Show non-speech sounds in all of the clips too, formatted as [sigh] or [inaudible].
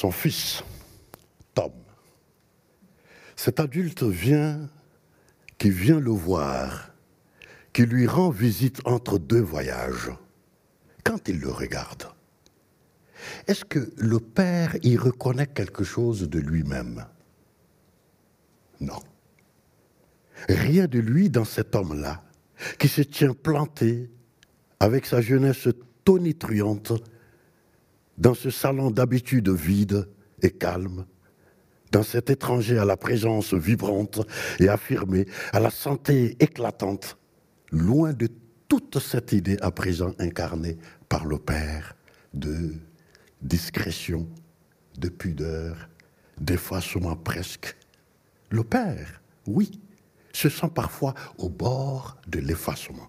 son fils, Tom. Cet adulte vient, qui vient le voir, qui lui rend visite entre deux voyages. Quand il le regarde, est-ce que le père y reconnaît quelque chose de lui-même? Non. Rien de lui dans cet homme-là, qui se tient planté avec sa jeunesse tonitruante dans ce salon d'habitude vide et calme, dans cet étranger à la présence vibrante et affirmée, à la santé éclatante, loin de toute cette idée à présent incarnée par le Père de discrétion, de pudeur, d'effacement presque. Le Père, oui, se sent parfois au bord de l'effacement.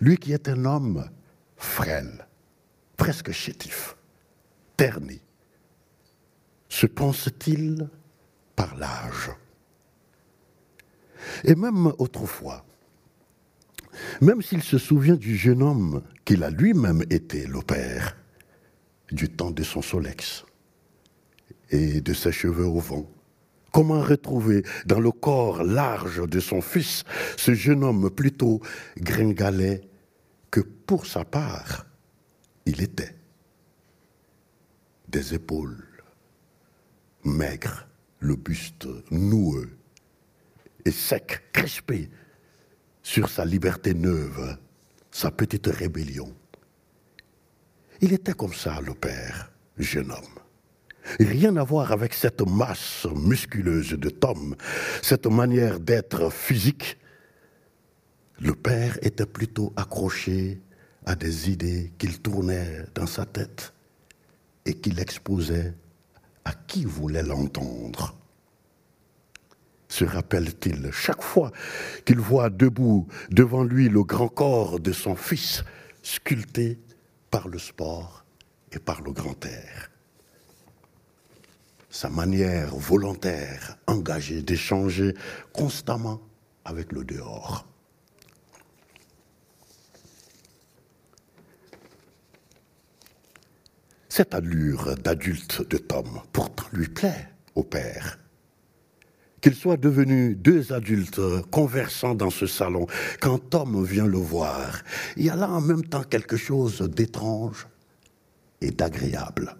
Lui qui est un homme frêle, presque chétif, terni, se pense-t-il par l'âge. Et même autrefois, même s'il se souvient du jeune homme qu'il a lui-même été le père, du temps de son solex et de ses cheveux au vent, Comment retrouver dans le corps large de son fils ce jeune homme plutôt gringalet que pour sa part il était? Des épaules maigres, le buste noueux et sec, crispé sur sa liberté neuve, sa petite rébellion. Il était comme ça, le père, jeune homme. Rien à voir avec cette masse musculeuse de Tom, cette manière d'être physique. Le père était plutôt accroché à des idées qu'il tournait dans sa tête et qu'il exposait à qui voulait l'entendre? Se rappelle-t-il chaque fois qu'il voit debout devant lui le grand corps de son fils sculpté par le sport et par le grand air? Sa manière volontaire, engagée d'échanger constamment avec le dehors. Cette allure d'adulte de Tom pourtant lui plaît au père. Qu'ils soient devenus deux adultes conversant dans ce salon, quand Tom vient le voir, il y a là en même temps quelque chose d'étrange et d'agréable.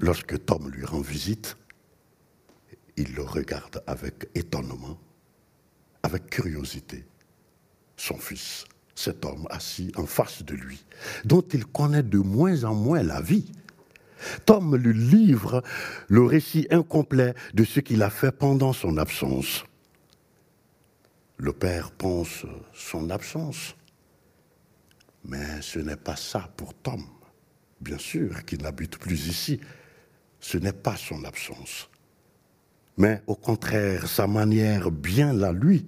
Lorsque Tom lui rend visite, il le regarde avec étonnement, avec curiosité. Son fils, cet homme assis en face de lui, dont il connaît de moins en moins la vie. Tom lui livre le récit incomplet de ce qu'il a fait pendant son absence. Le père pense son absence, mais ce n'est pas ça pour Tom. Bien sûr, qu'il n'habite plus ici, ce n'est pas son absence, mais au contraire sa manière bien là, lui,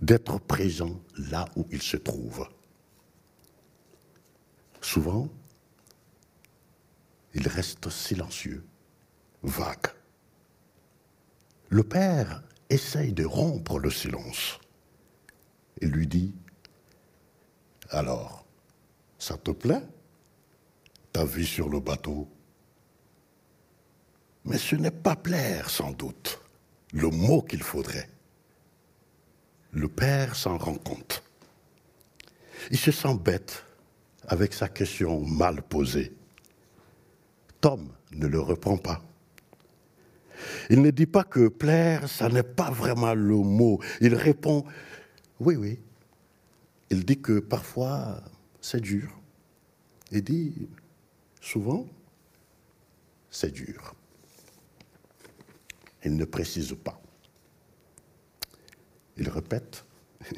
d'être présent là où il se trouve. Souvent, il reste silencieux, vague. Le père essaye de rompre le silence et lui dit, alors, ça te plaît? Ta vie sur le bateau? Mais ce n'est pas plaire, sans doute, le mot qu'il faudrait. Le père s'en rend compte. Il se sent bête avec sa question mal posée. Tom ne le reprend pas. Il ne dit pas que plaire, ça n'est pas vraiment le mot. Il répond oui, oui. Il dit que parfois c'est dur. Il dit Souvent, c'est dur. Il ne précise pas. Il répète. [laughs]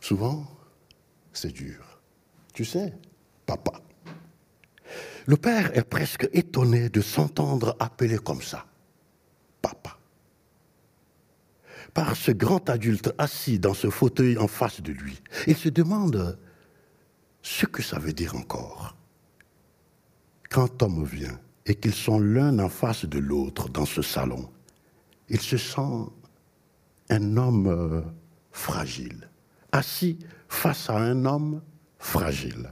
Souvent, c'est dur. Tu sais, papa. Le père est presque étonné de s'entendre appeler comme ça. Papa. Par ce grand adulte assis dans ce fauteuil en face de lui. Il se demande ce que ça veut dire encore quand Tom vient et qu'ils sont l'un en face de l'autre dans ce salon, il se sent un homme euh, fragile, assis face à un homme fragile.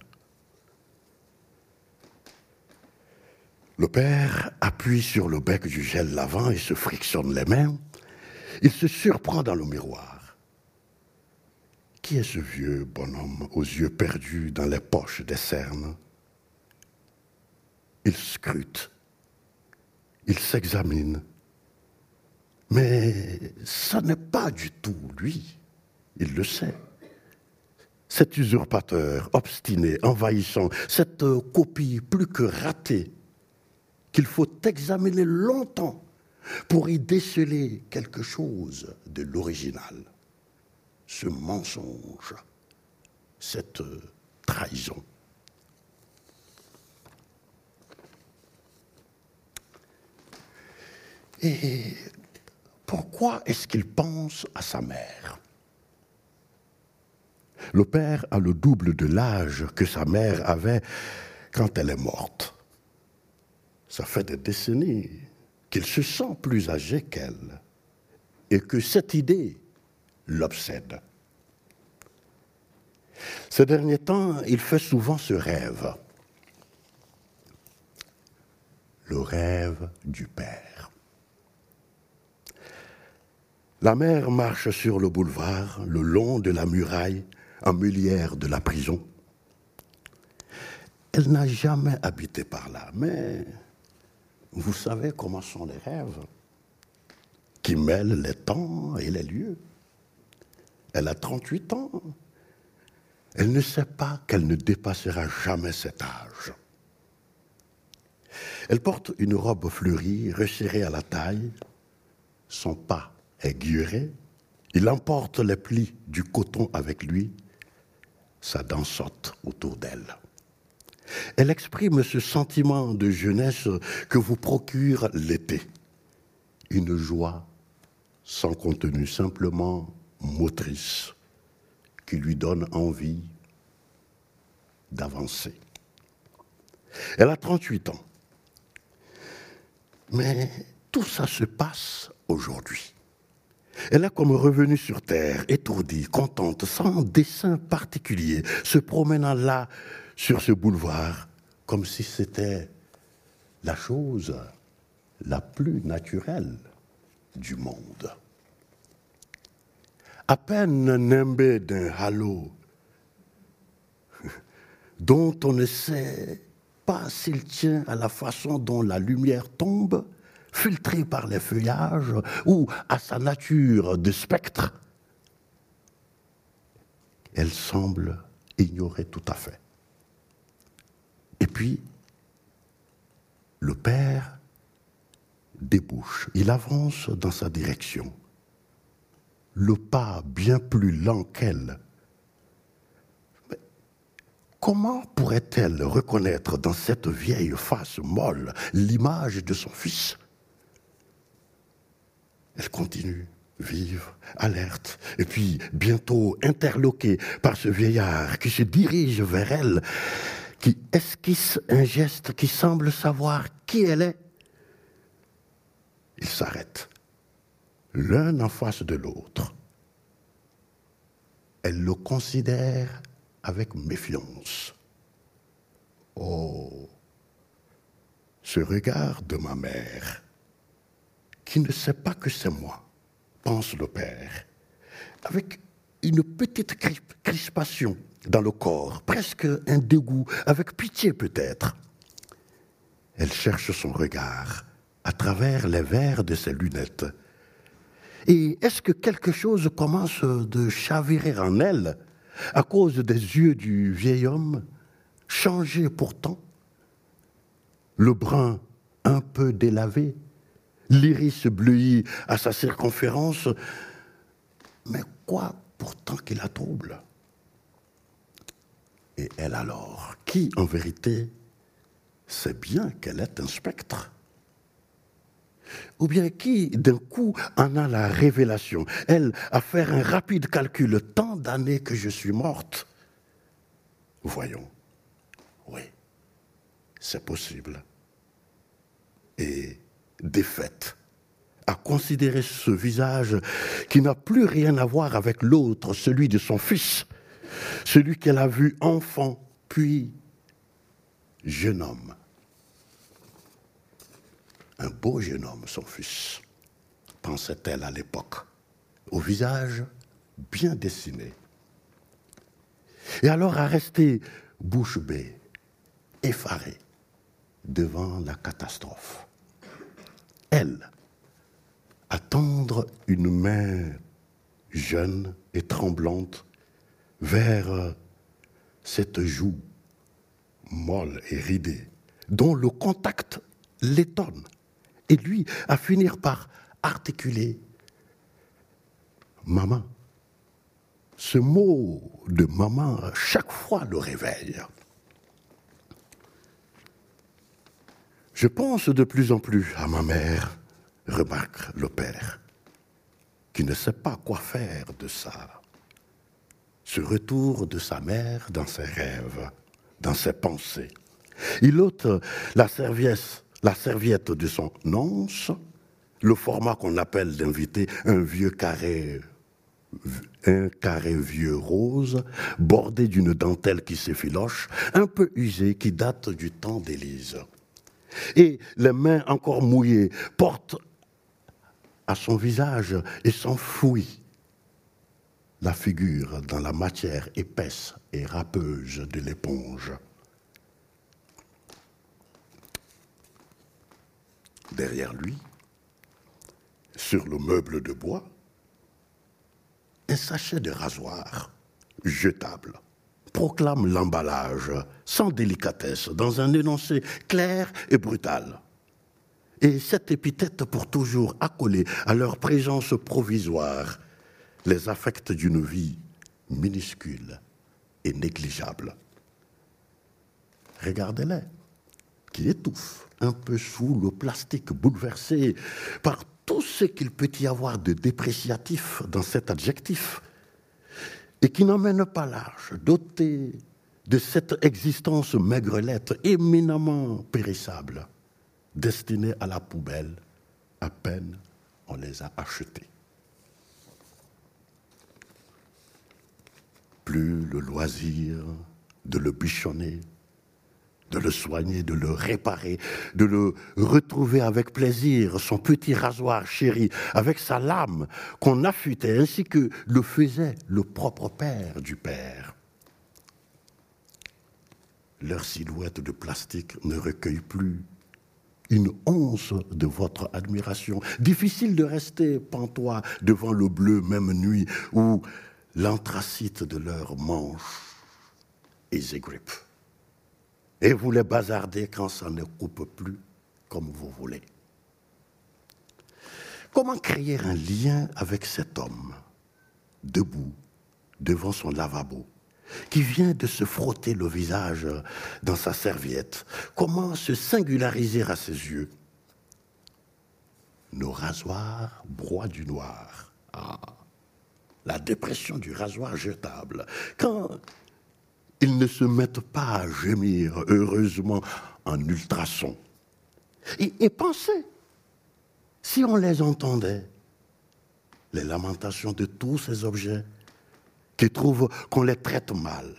Le père appuie sur le bec du gel lavant et se frictionne les mains. Il se surprend dans le miroir. Qui est ce vieux bonhomme aux yeux perdus dans les poches des cernes? Il scrute. Il s'examine. Mais ce n'est pas du tout lui. Il le sait. Cet usurpateur obstiné, envahissant, cette copie plus que ratée, qu'il faut examiner longtemps pour y déceler quelque chose de l'original. Ce mensonge, cette trahison. Et pourquoi est-ce qu'il pense à sa mère? Le père a le double de l'âge que sa mère avait quand elle est morte. Ça fait des décennies qu'il se sent plus âgé qu'elle et que cette idée l'obsède. Ces derniers temps, il fait souvent ce rêve. Le rêve du père. La mère marche sur le boulevard, le long de la muraille, en mulière de la prison. Elle n'a jamais habité par là, mais vous savez comment sont les rêves qui mêlent les temps et les lieux. Elle a 38 ans. Elle ne sait pas qu'elle ne dépassera jamais cet âge. Elle porte une robe fleurie, resserrée à la taille. Son pas aiguilleret, il emporte les plis du coton avec lui, sa dansote autour d'elle. Elle exprime ce sentiment de jeunesse que vous procure l'été, une joie sans contenu, simplement motrice, qui lui donne envie d'avancer. Elle a 38 ans, mais tout ça se passe aujourd'hui. Elle est comme revenue sur terre, étourdie, contente, sans dessein particulier, se promenant là sur ce boulevard, comme si c'était la chose la plus naturelle du monde. À peine nimbé d'un halo dont on ne sait pas s'il tient à la façon dont la lumière tombe, filtrée par les feuillages ou à sa nature de spectre, elle semble ignorer tout à fait. Et puis, le père débouche, il avance dans sa direction, le pas bien plus lent qu'elle. comment pourrait-elle reconnaître dans cette vieille face molle l'image de son fils elle continue, vive, alerte, et puis bientôt interloquée par ce vieillard qui se dirige vers elle, qui esquisse un geste qui semble savoir qui elle est. Ils s'arrêtent, l'un en face de l'autre. Elle le considère avec méfiance. Oh, ce regard de ma mère qui ne sait pas que c'est moi, pense le Père, avec une petite crispation dans le corps, presque un dégoût, avec pitié peut-être. Elle cherche son regard à travers les verres de ses lunettes. Et est-ce que quelque chose commence de chavirer en elle à cause des yeux du vieil homme, changés pourtant, le brun un peu délavé, l'iris bleuit à sa circonférence. Mais quoi pourtant qui la trouble? Et elle alors, qui en vérité sait bien qu'elle est un spectre? Ou bien qui, d'un coup, en a la révélation? Elle, à faire un rapide calcul, tant d'années que je suis morte. Voyons. Oui, c'est possible. Et défaite à considérer ce visage qui n'a plus rien à voir avec l'autre, celui de son fils, celui qu'elle a vu enfant, puis jeune homme. beau jeune homme, son fils, pensait-elle à l'époque, au visage bien dessiné. Et alors à rester bouche bée, effarée devant la catastrophe. Elle, attendre une main jeune et tremblante vers cette joue molle et ridée, dont le contact l'étonne, et lui à finir par articuler Maman. Ce mot de maman, chaque fois, le réveille. Je pense de plus en plus à ma mère, remarque le père, qui ne sait pas quoi faire de ça. Ce retour de sa mère dans ses rêves, dans ses pensées. Il ôte la serviette, de son nonce, le format qu'on appelle d'invité, un vieux carré un carré vieux rose, bordé d'une dentelle qui s'effiloche, un peu usé, qui date du temps d'Élise. Et les mains encore mouillées portent à son visage et s'enfouit la figure dans la matière épaisse et râpeuse de l'éponge. Derrière lui, sur le meuble de bois, un sachet de rasoir jetable proclame l'emballage sans délicatesse dans un énoncé clair et brutal. Et cette épithète pour toujours accoler à leur présence provisoire les affects d'une vie minuscule et négligeable. Regardez-les, qui étouffent un peu sous le plastique bouleversé par tout ce qu'il peut y avoir de dépréciatif dans cet adjectif, et qui n'emmène pas l'âge, doté de cette existence maigrelette éminemment périssable, destinée à la poubelle, à peine on les a achetés. Plus le loisir de le bichonner, de le soigner, de le réparer, de le retrouver avec plaisir, son petit rasoir chéri, avec sa lame qu'on affûtait, ainsi que le faisait le propre père du père. Leur silhouette de plastique ne recueille plus une once de votre admiration. Difficile de rester pantois devant le bleu même nuit ou l'anthracite de leurs manches et grippe et vous les bazardez quand ça ne coupe plus comme vous voulez. Comment créer un lien avec cet homme, debout, devant son lavabo, qui vient de se frotter le visage dans sa serviette? Comment se singulariser à ses yeux? Nos rasoirs broient du noir. Ah, la dépression du rasoir jetable. Quand ils ne se mettent pas à gémir heureusement en ultrasons. Et, pensez, si on les entendait, les lamentations de tous ces objets qui trouvent qu'on les traite mal,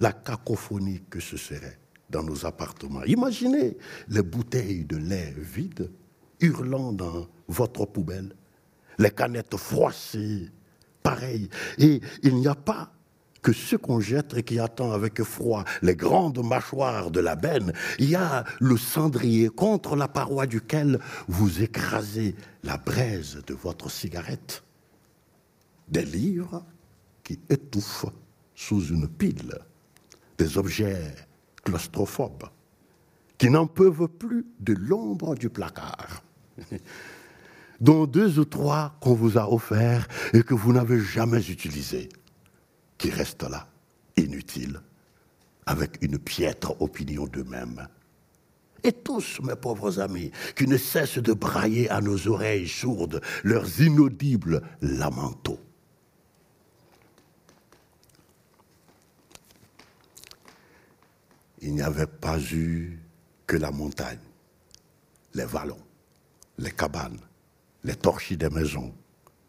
la cacophonie que ce serait dans nos appartements. Imaginez les bouteilles de lait vides hurlant dans votre poubelle, les canettes froissées, pareil. Et il n'y a pas que ce qu'on jette et qui attend avec froid les grandes mâchoires de la benne, il y a le cendrier contre la paroi duquel vous écrasez la braise de votre cigarette. Des livres qui étouffent sous une pile, des objets claustrophobes qui n'en peuvent plus de l'ombre du placard, [laughs] dont deux ou trois qu'on vous a offerts et que vous n'avez jamais utilisés qui restent là, inutiles, avec une piètre opinion d'eux-mêmes. Et tous, mes pauvres amis, qui ne cessent de brailler à nos oreilles sourdes leurs inaudibles lamentos. Il n'y avait pas eu que la montagne, les vallons, les cabanes, les torchis des maisons,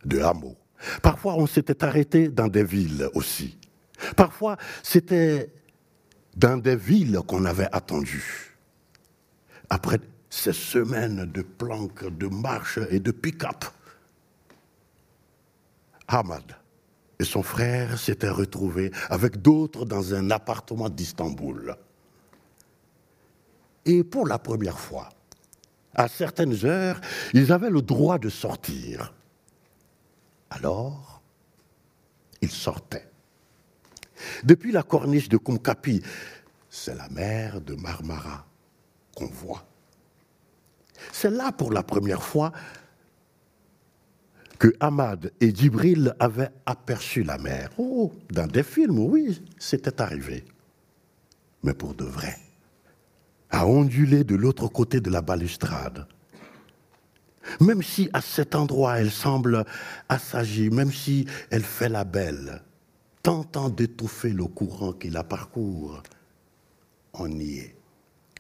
de hameaux, Parfois, on s'était arrêté dans des villes aussi. Parfois, c'était dans des villes qu'on avait attendu. Après ces semaines de planques, de marches et de pick-up. Ahmad et son frère s'étaient retrouvés avec d'autres dans un appartement d'Istanbul. Et pour la première fois, à certaines heures, ils avaient le droit de sortir. Alors, ils sortaient. Depuis la corniche de Kumkapi, c'est la mer de Marmara qu'on voit. C'est là pour la première fois que Ahmad et Djibril avaient aperçu la mer. Oh, dans des films, oui, c'était arrivé. Mais pour de vrai, à onduler de l'autre côté de la balustrade. Même si à cet endroit elle semble assagie, même si elle fait la belle, tentant d'étouffer le courant qui la parcourt, on y est,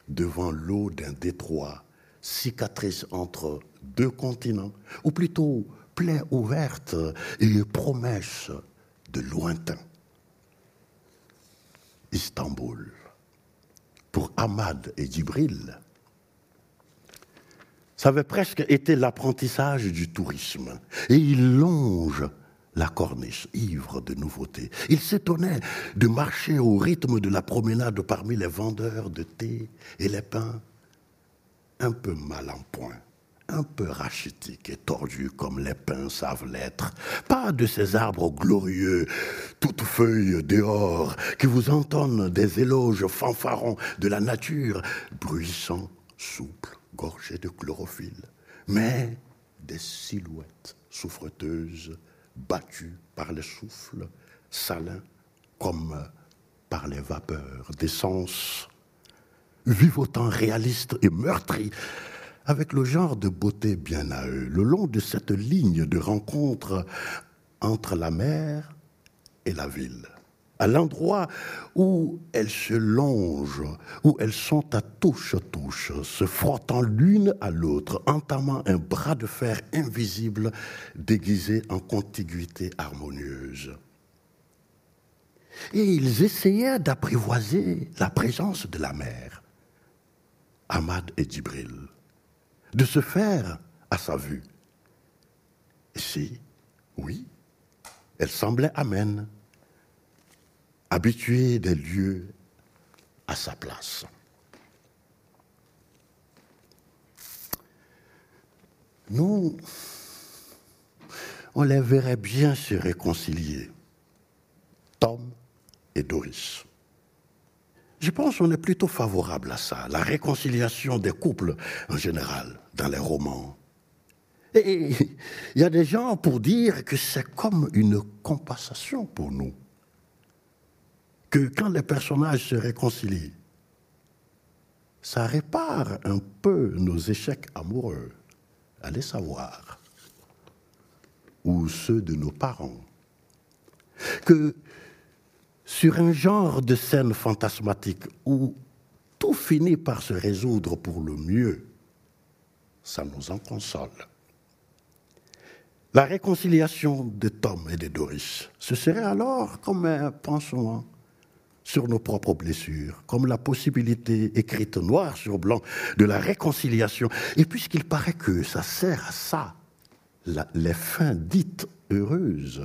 devant l'eau d'un détroit, cicatrice entre deux continents, ou plutôt plaie ouverte et promesse de lointain. Istanbul, pour Ahmad et Djibril, ça avait presque été l'apprentissage du tourisme. Et ils longent la corniche, ivre de nouveautés. Il s'étonnait de marcher au rythme de la promenade parmi les vendeurs de thé et les pains, un peu mal en point, un peu rachitique et tordu comme les pins savent l'être. Pas de ces arbres glorieux, toutes feuilles dehors, qui vous entonnent des éloges fanfarons de la nature, bruissants, souples, gorgés de chlorophylle, mais des silhouettes souffreteuses, battu par le souffle salin comme par les vapeurs d'essence, vivotant réaliste et meurtri, avec le genre de beauté bien à eux, le long de cette ligne de rencontre entre la mer et la ville à l'endroit où elles se longent, où elles sont à touche-touche, se frottant l'une à l'autre, entamant un bras de fer invisible déguisé en contiguïté harmonieuse. Et ils essayaient d'apprivoiser la présence de la mer, Ahmad et Djibril, de se faire à sa vue. Et si, oui, elle semblait amène habitué des lieux à sa place. Nous, on les verrait bien se réconcilier, Tom et Doris. Je pense qu'on est plutôt favorable à ça, la réconciliation des couples en général, dans les romans. Et il y a des gens pour dire que c'est comme une compensation pour nous que quand les personnages se réconcilient, ça répare un peu nos échecs amoureux, allez savoir, ou ceux de nos parents. Que sur un genre de scène fantasmatique où tout finit par se résoudre pour le mieux, ça nous en console. La réconciliation de Tom et de Doris, ce serait alors comme un pansement sur nos propres blessures, comme la possibilité écrite noir sur blanc de la réconciliation. Et puisqu'il paraît que ça sert à ça, les fins dites heureuses,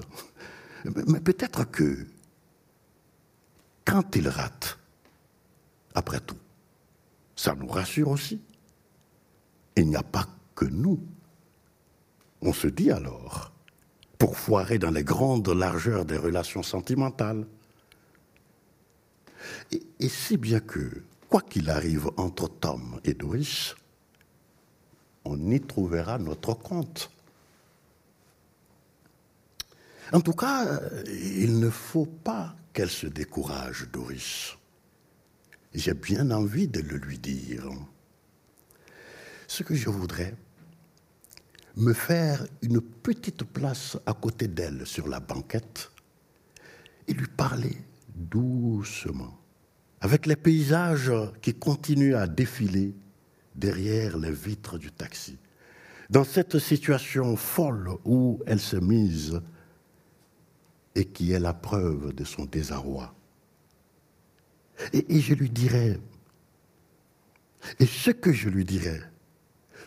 mais peut-être que quand ils ratent, après tout, ça nous rassure aussi. Il n'y a pas que nous. On se dit alors, pour foirer dans les grandes largeurs des relations sentimentales, et, si bien que, quoi qu'il arrive entre Tom et Doris, on y trouvera notre compte. En tout cas, il ne faut pas qu'elle se décourage, Doris. J'ai bien envie de le lui dire. Ce que je voudrais, me faire une petite place à côté d'elle sur la banquette et lui parler doucement, avec les paysages qui continuent à défiler derrière les vitres du taxi. Dans cette situation folle où elle se mise et qui est la preuve de son désarroi. Et, et je lui dirais, et ce que je lui dirais,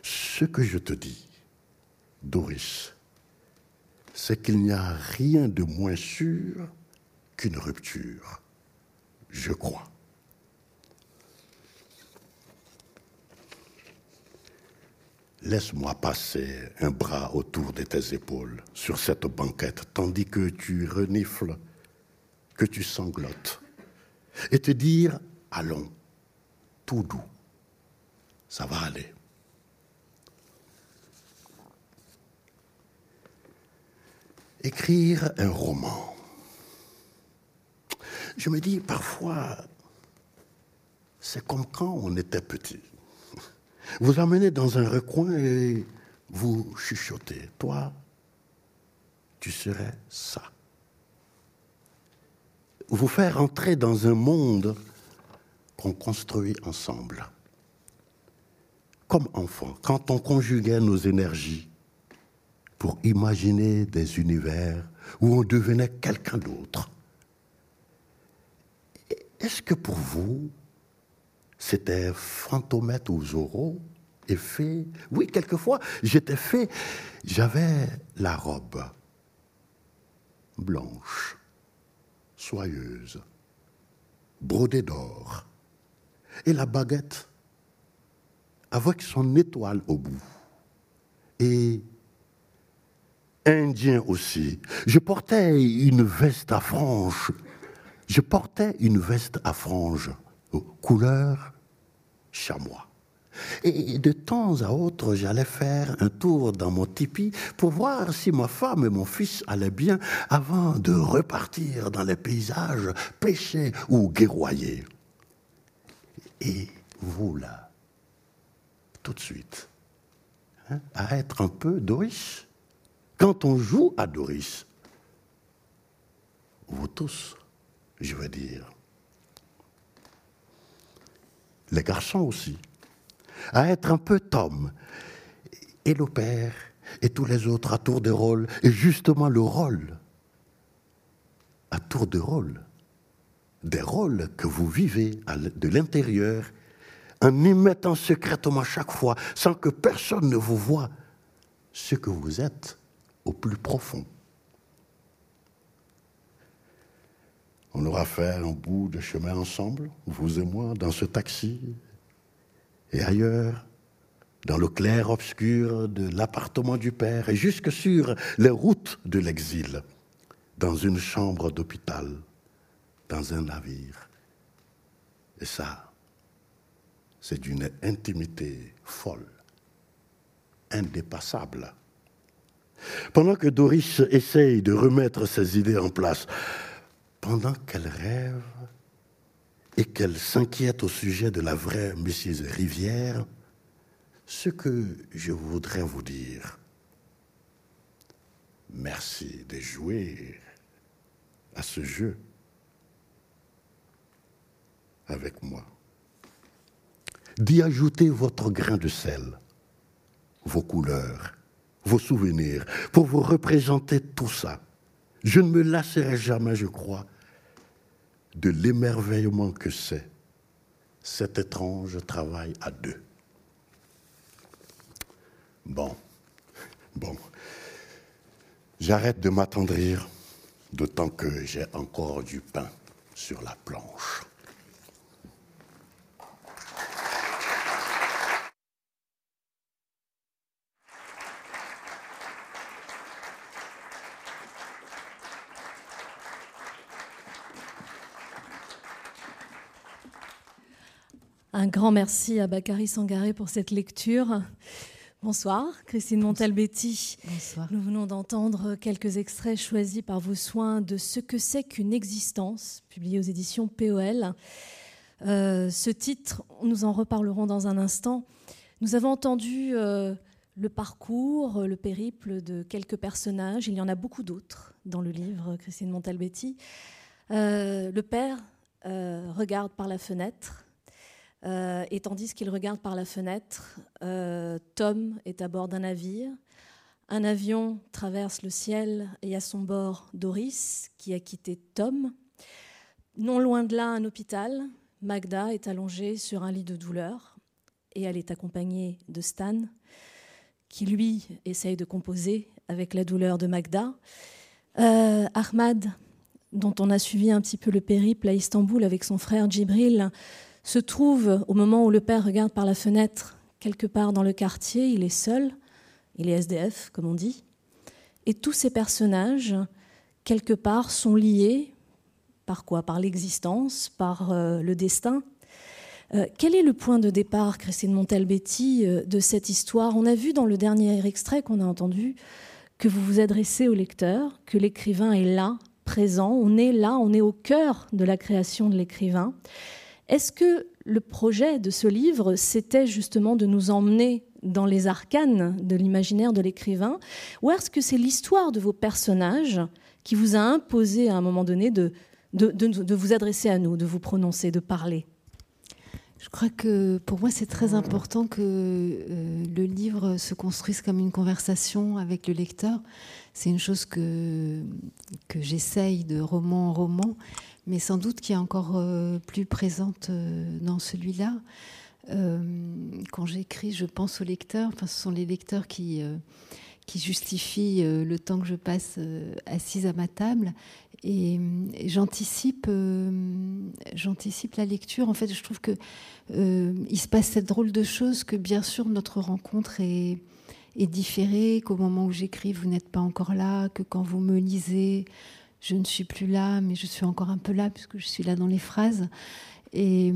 Ce que je te dis, Doris, c'est qu'il n'y a rien de moins sûr qu'une rupture, je crois. Laisse-moi passer un bras autour de tes épaules sur cette banquette, tandis que tu renifles, que tu sanglotes, et te dire, allons, tout doux, ça va aller. Écrire un roman. Je me dis parfois, c'est comme quand on était petit. Vous amenez dans un recoin et vous chuchotez. Toi, tu serais ça. Vous faire entrer dans un monde qu'on construit ensemble. Comme enfant, quand on conjuguait nos énergies pour imaginer des univers où on devenait quelqu'un d'autre. Est-ce que pour vous, c'était fantomètre ou et fait. Oui, quelquefois, j'étais fait. J'avais la robe blanche, soyeuse, brodée d'or, et la baguette avec son étoile au bout. Et indien aussi. Je portais une veste à franges. Je portais une veste à franges, couleur chamois. Et de temps à autre, j'allais faire un tour dans mon tipi pour voir si ma femme et mon fils allaient bien avant de repartir dans les paysages, pêcher ou guerroyer. Et vous là, tout de suite, hein, à être un peu Doris. Quand on joue à Doris, vous tous, je veux dire, les garçons aussi, à être un peu Tom, et le père, et tous les autres à tour de rôle, et justement le rôle, à tour de rôle, des rôles que vous vivez de l'intérieur, en y mettant secrètement chaque fois, sans que personne ne vous voie, ce que vous êtes au plus profond. On aura fait un bout de chemin ensemble, vous et moi, dans ce taxi et ailleurs, dans le clair-obscur de l'appartement du Père et jusque sur les routes de l'exil, dans une chambre d'hôpital, dans un navire. Et ça, c'est d'une intimité folle, indépassable. Pendant que Doris essaye de remettre ses idées en place, pendant qu'elle rêve et qu'elle s'inquiète au sujet de la vraie Mrs. Rivière, ce que je voudrais vous dire, merci de jouer à ce jeu avec moi, d'y ajouter votre grain de sel, vos couleurs, vos souvenirs, pour vous représenter tout ça. Je ne me lasserai jamais, je crois, de l'émerveillement que c'est cet étrange travail à deux. Bon, bon, j'arrête de m'attendrir, d'autant que j'ai encore du pain sur la planche. Un grand merci à Bakary Sangaré pour cette lecture. Bonsoir, Christine Montalbetti. Bonsoir. Nous venons d'entendre quelques extraits choisis par vos soins de Ce que c'est qu'une existence, publié aux éditions POL. Euh, ce titre, nous en reparlerons dans un instant. Nous avons entendu euh, le parcours, le périple de quelques personnages. Il y en a beaucoup d'autres dans le livre, Christine Montalbetti. Euh, le père regarde par la fenêtre euh, et tandis qu'il regarde par la fenêtre, euh, Tom est à bord d'un navire. Un avion traverse le ciel et à son bord Doris, qui a quitté Tom. Non loin de là, un hôpital. Magda est allongée sur un lit de douleur et elle est accompagnée de Stan. qui lui essaye de composer avec la douleur de Magda. Euh, Ahmad, dont on a suivi un petit peu le périple à Istanbul avec son frère Djibril, se trouve au moment où le père regarde par la fenêtre quelque part dans le quartier, il est seul, il est SDF comme on dit, et tous ces personnages, quelque part, sont liés. Par quoi? Par l'existence, par euh, le destin. Euh, quel est le point de départ, Christine Montalbetti, euh, de cette histoire? On a vu dans le dernier extrait qu'on a entendu que vous vous adressez au lecteur, que l'écrivain est là, présent, on est là, on est au cœur de la création de l'écrivain. Est-ce que le projet de ce livre, c'était justement de nous emmener dans les arcanes de l'imaginaire de l'écrivain, ou est-ce que c'est l'histoire de vos personnages qui vous a imposé à un moment donné de, de, vous adresser à nous, de vous prononcer, de parler? Je crois que pour moi, c'est très important que euh, le livre se construise comme une conversation avec le lecteur. C'est une chose que, que j'essaye de roman en roman, mais sans doute qui est encore euh, plus présente euh, dans celui-là. quand j'écris, je pense aux lecteurs. Enfin, ce sont les lecteurs qui, justifient le temps que je passe assise à ma table. Et, j'anticipe, la lecture. En fait, je trouve que euh, il se passe cette drôle de chose que bien sûr notre rencontre est différée, qu'au moment où j'écris, vous n'êtes pas encore là, que quand vous me lisez, je ne suis plus là, mais je suis encore un peu là puisque je suis là dans les phrases. Et,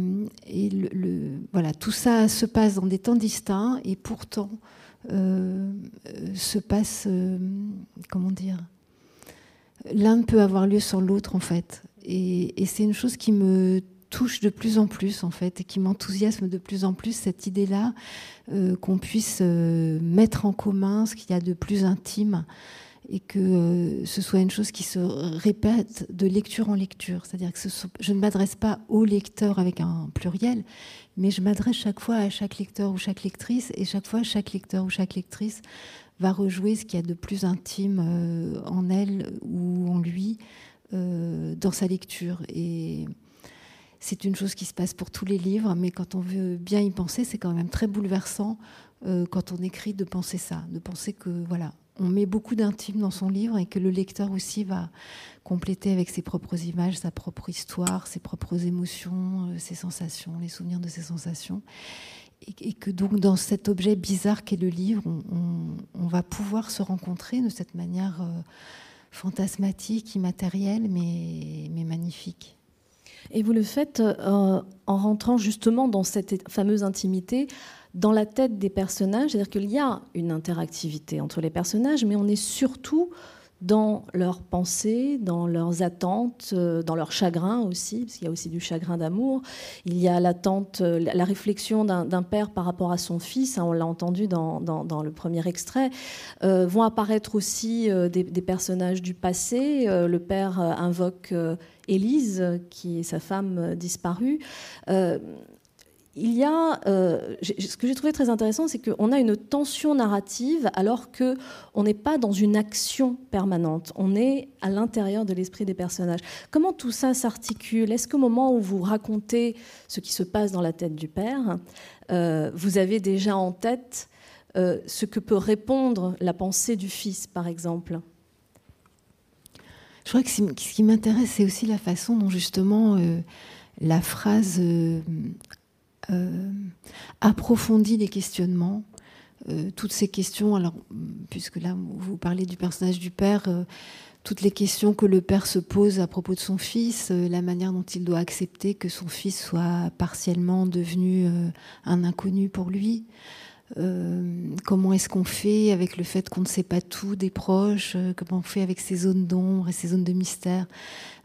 voilà, tout ça se passe dans des temps distincts et pourtant euh, se passe, euh, comment dire, l'un peut avoir lieu sans l'autre en fait. Et, c'est une chose qui me touche de plus en plus en fait et qui m'enthousiasme de plus en plus cette idée-là euh, qu'on puisse euh, mettre en commun ce qu'il y a de plus intime et que euh, ce soit une chose qui se répète de lecture en lecture. C'est-à-dire que je ne m'adresse pas au lecteur avec un pluriel, mais je m'adresse chaque fois à chaque lecteur ou chaque lectrice et chaque fois chaque lecteur ou chaque lectrice va rejouer ce qu'il y a de plus intime en elle ou en lui dans sa lecture. Et c'est une chose qui se passe pour tous les livres, mais quand on veut bien y penser, c'est quand même très bouleversant euh, quand on écrit de penser ça, de penser que voilà, on met beaucoup d'intime dans son livre et que le lecteur aussi va compléter avec ses propres images, sa propre histoire, ses propres émotions, euh, ses sensations, les souvenirs de ses sensations. Et, que donc dans cet objet bizarre qu'est le livre, on, va pouvoir se rencontrer de cette manière euh, fantasmatique, immatérielle, mais, magnifique. Et vous le faites euh, en rentrant justement dans cette fameuse intimité, dans la tête des personnages, c'est-à-dire qu'il y a une interactivité entre les personnages, mais on est surtout dans leurs pensées, dans leurs attentes, euh, dans leur chagrin aussi, parce qu'il y a aussi du chagrin d'amour. Il y a l'attente, euh, la réflexion d'un père par rapport à son fils, hein, on l'a entendu dans, le premier extrait. vont apparaître aussi des, personnages du passé. le père invoque Élise, qui est sa femme disparue. Euh, il y a, euh, ce que j'ai trouvé très intéressant, c'est qu'on a une tension narrative alors que on n'est pas dans une action permanente. On est à l'intérieur de l'esprit des personnages. Comment tout ça s'articule? Est-ce qu'au moment où vous racontez ce qui se passe dans la tête du père, euh, vous avez déjà en tête ce que peut répondre la pensée du fils, par exemple? Je crois que ce qui m'intéresse, c'est aussi la façon dont justement euh, la phrase euh, euh, approfondit les questionnements. toutes ces questions, puisque là vous parlez du personnage du père, toutes les questions que le père se pose à propos de son fils, la manière dont il doit accepter que son fils soit partiellement devenu un inconnu pour lui, euh, comment est-ce qu'on fait avec le fait qu'on ne sait pas tout des proches euh, Comment on fait avec ces zones d'ombre et ces zones de mystère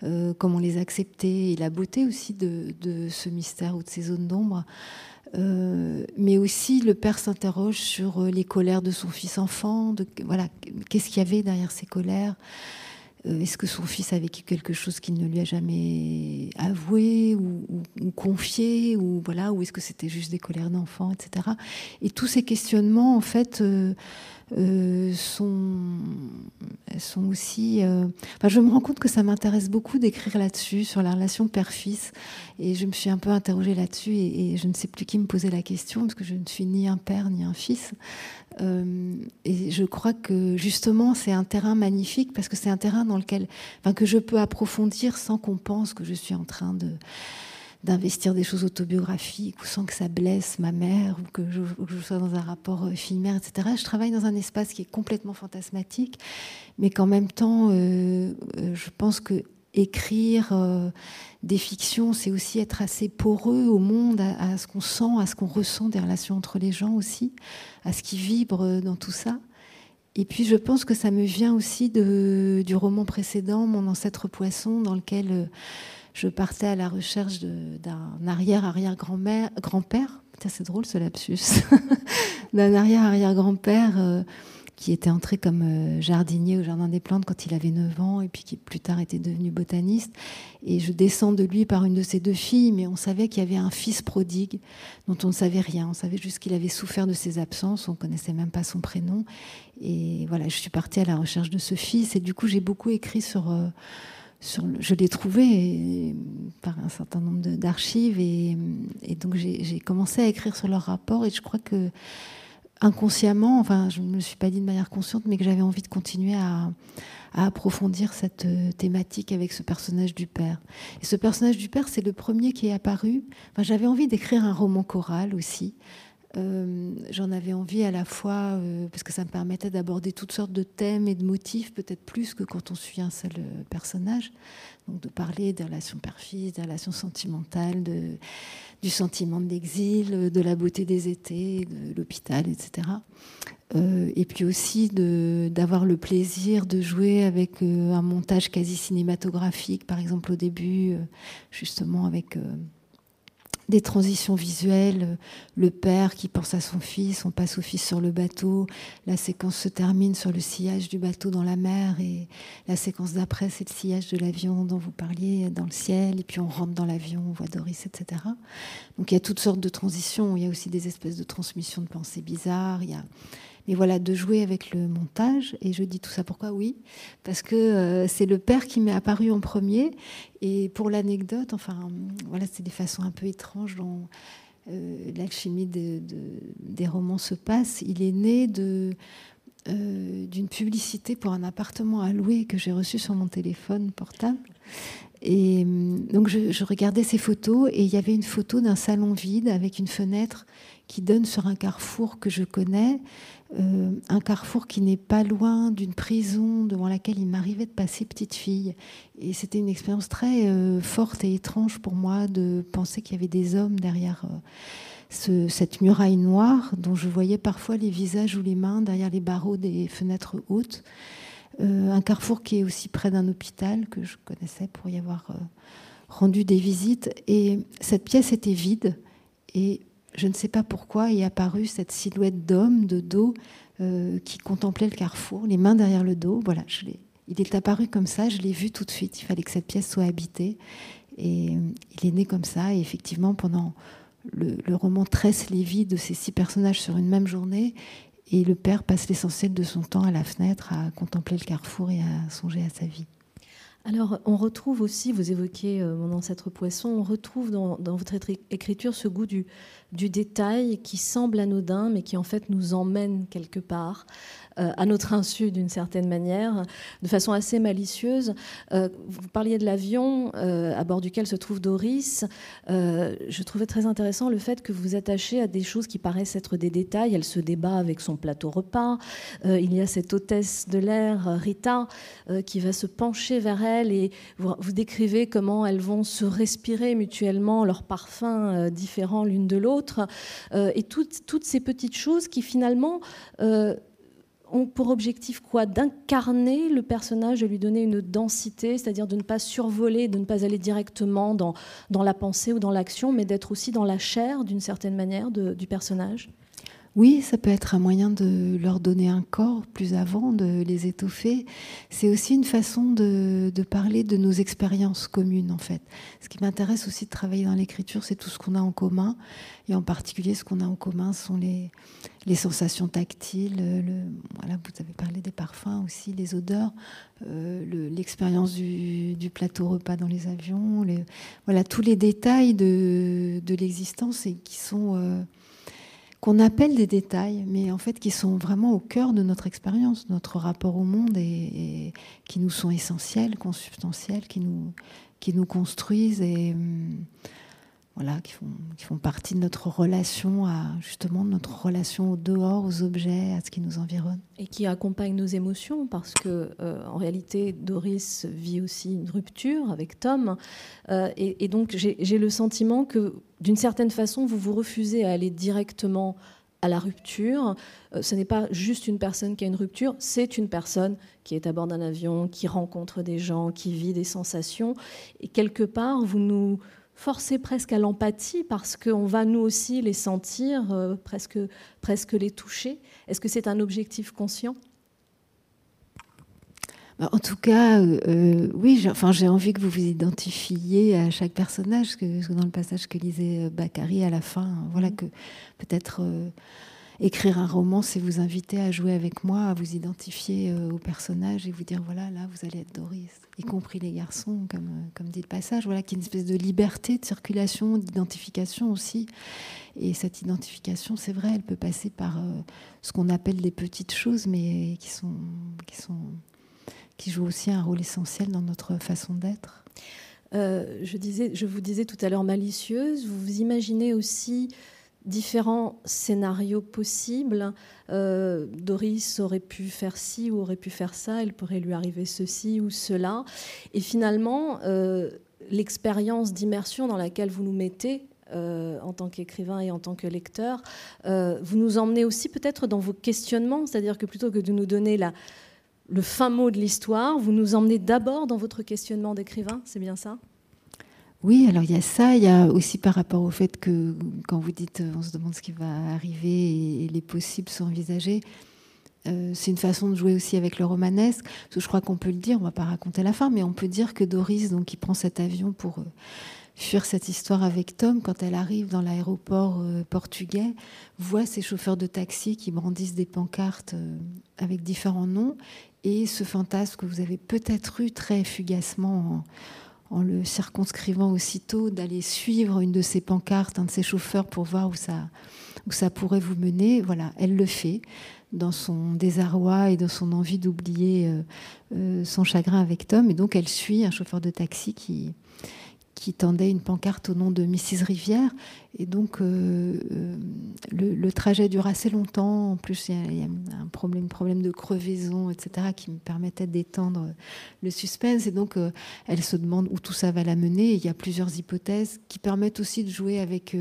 euh, Comment les accepter Et la beauté aussi de, ce mystère ou de ces zones d'ombre. mais aussi, le père s'interroge sur les colères de son fils enfant. Voilà, qu'est-ce qu'il y avait derrière ces colères Est-ce que son fils a vécu quelque chose qu'il ne lui a jamais avoué ou, confié ou voilà, ou est-ce que c'était juste des colères d'enfant, etc. Et tous ces questionnements, en fait, euh, sont, sont aussi. Euh, enfin, je me rends compte que ça m'intéresse beaucoup d'écrire là-dessus, sur la relation père-fils. Et je me suis un peu interrogée là-dessus et, je ne sais plus qui me posait la question, parce que je ne suis ni un père ni un fils. Euh, et je crois que justement, c'est un terrain magnifique, parce que c'est un terrain dans lequel, enfin, que je peux approfondir sans qu'on pense que je suis en train de d'investir des choses autobiographiques ou sans que ça blesse ma mère ou que je, sois dans un rapport euh, fille-mère, etc. Je travaille dans un espace qui est complètement fantasmatique, mais qu'en même temps, euh, euh, je pense que écrire des fictions, c'est aussi être assez poreux au monde, à, ce qu'on sent, à ce qu'on ressent des relations entre les gens aussi, à ce qui vibre dans tout ça. Et puis je pense que ça me vient aussi de, du roman précédent, Mon ancêtre poisson, dans lequel je partais à la recherche d'un arrière-arrière-grand-père. c'est drôle ce lapsus. [laughs] d'un arrière-arrière-grand-père euh, qui était entré comme euh, jardinier au Jardin des Plantes quand il avait 9 ans et puis qui plus tard était devenu botaniste. Et je descends de lui par une de ses deux filles, mais on savait qu'il y avait un fils prodigue dont on ne savait rien. On savait juste qu'il avait souffert de ses absences, on ne connaissait même pas son prénom. Et voilà, je suis partie à la recherche de ce fils et du coup j'ai beaucoup écrit sur... Euh, je l'ai trouvé par un certain nombre d'archives et, donc j'ai commencé à écrire sur leur rapport et je crois que inconsciemment, enfin je ne me suis pas dit de manière consciente, mais que j'avais envie de continuer à, approfondir cette euh, thématique avec ce personnage du père. Et ce personnage du père, c'est le premier qui est apparu. j'avais envie d'écrire un roman choral aussi. Euh, j'en avais envie à la fois euh, parce que ça me permettait d'aborder toutes sortes de thèmes et de motifs, peut-être plus que quand on suit un seul euh, personnage. Donc de parler des relations père-fils, des relations sentimentales, du sentiment de l'exil, de la beauté des étés, de l'hôpital, etc. et puis aussi d'avoir le plaisir de jouer avec un montage quasi cinématographique, par exemple au début, justement avec des transitions visuelles, le père qui pense à son fils, on passe au fils sur le bateau, la séquence se termine sur le sillage du bateau dans la mer et la séquence d'après c'est le sillage de l'avion dont vous parliez dans le ciel et puis on rentre dans l'avion, on voit Doris, etc. Donc il y a toutes sortes de transitions, il y a aussi des espèces de transmissions de pensées bizarres, il y a mais voilà, de jouer avec le montage. Et je dis tout ça pourquoi Oui, parce que euh, c'est le père qui m'est apparu en premier. Et pour l'anecdote, enfin, voilà, c'est des façons un peu étranges dont euh, l'alchimie des romans se passe. Il est né de euh, d'une publicité pour un appartement à louer que j'ai reçu sur mon téléphone portable. Et donc je, je, regardais ces photos et il y avait une photo d'un salon vide avec une fenêtre qui donne sur un carrefour que je connais, euh, un carrefour qui n'est pas loin d'une prison devant laquelle il m'arrivait de passer petite fille. Et c'était une expérience très euh, forte et étrange pour moi de penser qu'il y avait des hommes derrière euh, cette muraille noire dont je voyais parfois les visages ou les mains derrière les barreaux des fenêtres hautes. un carrefour qui est aussi près d'un hôpital que je connaissais pour y avoir rendu des visites. Et cette pièce était vide. Et je ne sais pas pourquoi, est apparue cette silhouette d'homme de dos euh, qui contemplait le carrefour, les mains derrière le dos. Voilà, il est apparu comme ça, je l'ai vu tout de suite. Il fallait que cette pièce soit habitée. Et euh, il est né comme ça. Et effectivement, pendant le, roman tresse les vies de ces six personnages sur une même journée. Et le père passe l'essentiel de son temps à la fenêtre à contempler le carrefour et à songer à sa vie. Alors, on retrouve aussi, vous évoquez euh, mon ancêtre poisson, on retrouve dans votre écriture ce goût du, du détail qui semble anodin, mais qui en fait nous emmène quelque part. Euh, à notre insu d'une certaine manière, de façon assez malicieuse. Euh, vous parliez de l'avion euh, à bord duquel se trouve Doris. je trouvais très intéressant le fait que vous vous attachez à des choses qui paraissent être des détails. Elle se débat avec son plateau repas. il y a cette hôtesse de l'air, Rita, qui va se pencher vers elle et vous, décrivez comment elles vont se respirer mutuellement, leurs parfums différents l'une de l'autre. et toutes, toutes, ces petites choses qui finalement ont pour objectif quoi? D'incarner le personnage, de lui donner une densité, c'est-à-dire de ne pas survoler, de ne pas aller directement dans, dans la pensée ou dans l'action, mais d'être aussi dans la chair, d'une certaine manière, du personnage? Oui, ça peut être un moyen de leur donner un corps plus avant, de les étoffer. C'est aussi une façon de, parler de nos expériences communes, en fait. Ce qui m'intéresse aussi de travailler dans l'écriture, c'est tout ce qu'on a en commun. Et en particulier, ce qu'on a en commun sont les, sensations tactiles. Le, voilà, vous avez parlé des parfums aussi, les odeurs, euh, l'expérience du, plateau repas dans les avions. voilà, tous les détails de, de l'existence et qui sont... Euh, qu'on appelle des détails, mais en fait qui sont vraiment au cœur de notre expérience, notre rapport au monde et, qui nous sont essentiels, consubstantiels, qui nous, qui nous construisent et hum, voilà, qui font, qui font partie de notre relation à justement notre relation au dehors, aux objets, à ce qui nous environne. Et qui accompagnent nos émotions, parce que euh, en réalité, Doris vit aussi une rupture avec Tom, euh, et, donc j'ai le sentiment que d'une certaine façon, vous vous refusez à aller directement à la rupture. Euh, ce n'est pas juste une personne qui a une rupture, c'est une personne qui est à bord d'un avion, qui rencontre des gens, qui vit des sensations, et quelque part, vous nous forcer presque à l'empathie parce qu'on va nous aussi les sentir, euh, presque, presque les toucher. Est-ce que c'est un objectif conscient? Bah, en tout cas, euh, oui, j'ai, enfin, envie que vous vous identifiez à chaque personnage, que, dans le passage que lisait Bakary à la fin, voilà, mm. que peut-être écrire un roman, c'est vous inviter à jouer avec moi, à vous identifier euh, au personnage et vous dire voilà, là, vous allez être Doris, y compris les garçons, comme, euh, comme dit le passage, voilà, qui est une espèce de liberté de circulation, d'identification aussi. Et cette identification, c'est vrai, elle peut passer par euh, ce qu'on appelle des petites choses, mais qui sont, qui sont, qui jouent aussi un rôle essentiel dans notre façon d'être. je, disais, je vous disais tout à l'heure malicieuse, vous vous imaginez aussi différents scénarios possibles. Euh, Doris aurait pu faire ci ou aurait pu faire ça, il pourrait lui arriver ceci ou cela. Et finalement, euh, l'expérience d'immersion dans laquelle vous nous mettez, euh, en tant qu'écrivain et en tant que lecteur, vous nous emmenez aussi peut-être dans vos questionnements, c'est-à-dire que plutôt que de nous donner la, le fin mot de l'histoire, vous nous emmenez d'abord dans votre questionnement d'écrivain, c'est bien ça? Oui, alors il y a ça, il y a aussi par rapport au fait que quand vous dites euh, on se demande ce qui va arriver et, les possibles sont envisagés, euh, c'est une façon de jouer aussi avec le romanesque. Je crois qu'on peut le dire, on ne va pas raconter la fin, mais on peut dire que Doris, donc, qui prend cet avion pour euh, fuir cette histoire avec Tom, quand elle arrive dans l'aéroport portugais, voit ces chauffeurs de taxi qui brandissent des pancartes avec différents noms et ce fantasme que vous avez peut-être eu très fugacement en le circonscrivant aussitôt, d'aller suivre une de ces pancartes, un de ses chauffeurs pour voir où ça, où ça pourrait vous mener. Voilà, elle le fait dans son désarroi et dans son envie d'oublier euh, euh, son chagrin avec Tom. Et donc elle suit un chauffeur de taxi qui, qui tendait une pancarte au nom de Mrs. Rivière. Et donc, euh, euh, le, trajet dure assez longtemps. En plus, il y, a, un problème, problème de crevaison, etc., qui me permettait d'étendre le suspense. Et donc, euh, elle se demande où tout ça va la mener. il y a plusieurs hypothèses qui permettent aussi de jouer avec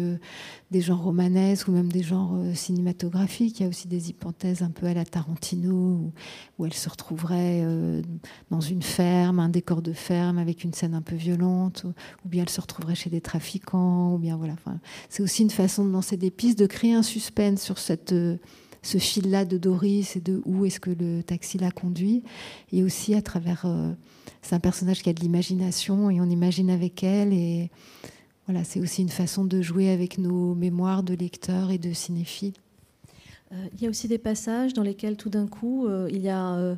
des genres romanesques ou même des genres cinématographiques. Il y a aussi des hypothèses un peu à la Tarantino, où, elle se retrouverait dans une ferme, un décor de ferme avec une scène un peu violente, ou, bien elle se retrouverait chez des trafiquants, ou bien voilà. C'est aussi une façon de lancer des pistes, de créer un suspense sur euh, ce fil-là de Doris et de où est-ce que le taxi l'a conduit. Et aussi à travers. Euh, c'est un personnage qui a de l'imagination et on imagine avec elle. Et voilà, c'est aussi une façon de jouer avec nos mémoires de lecteurs et de cinéphiles. Euh, il y a aussi des passages dans lesquels tout d'un coup, il y a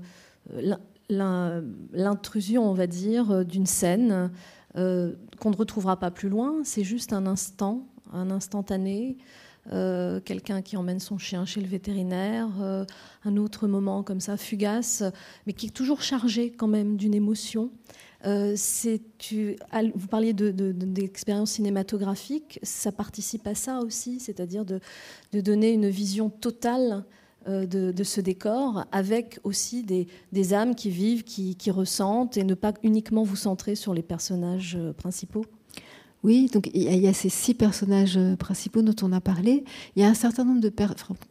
l'intrusion, on va dire, d'une scène qu'on ne retrouvera pas plus loin. C'est juste un instant un instantané, euh, quelqu'un qui emmène son chien chez le vétérinaire, euh, un autre moment comme ça, fugace, mais qui est toujours chargé quand même d'une émotion. Euh, vous parliez d'expérience de, cinématographique, ça participe à ça aussi, c'est-à-dire de, donner une vision totale de, ce décor, avec aussi des, âmes qui vivent, qui ressentent, et ne pas uniquement vous centrer sur les personnages principaux. Oui, donc il y, a ces six personnages euh, principaux dont on a parlé. Il y a un certain nombre de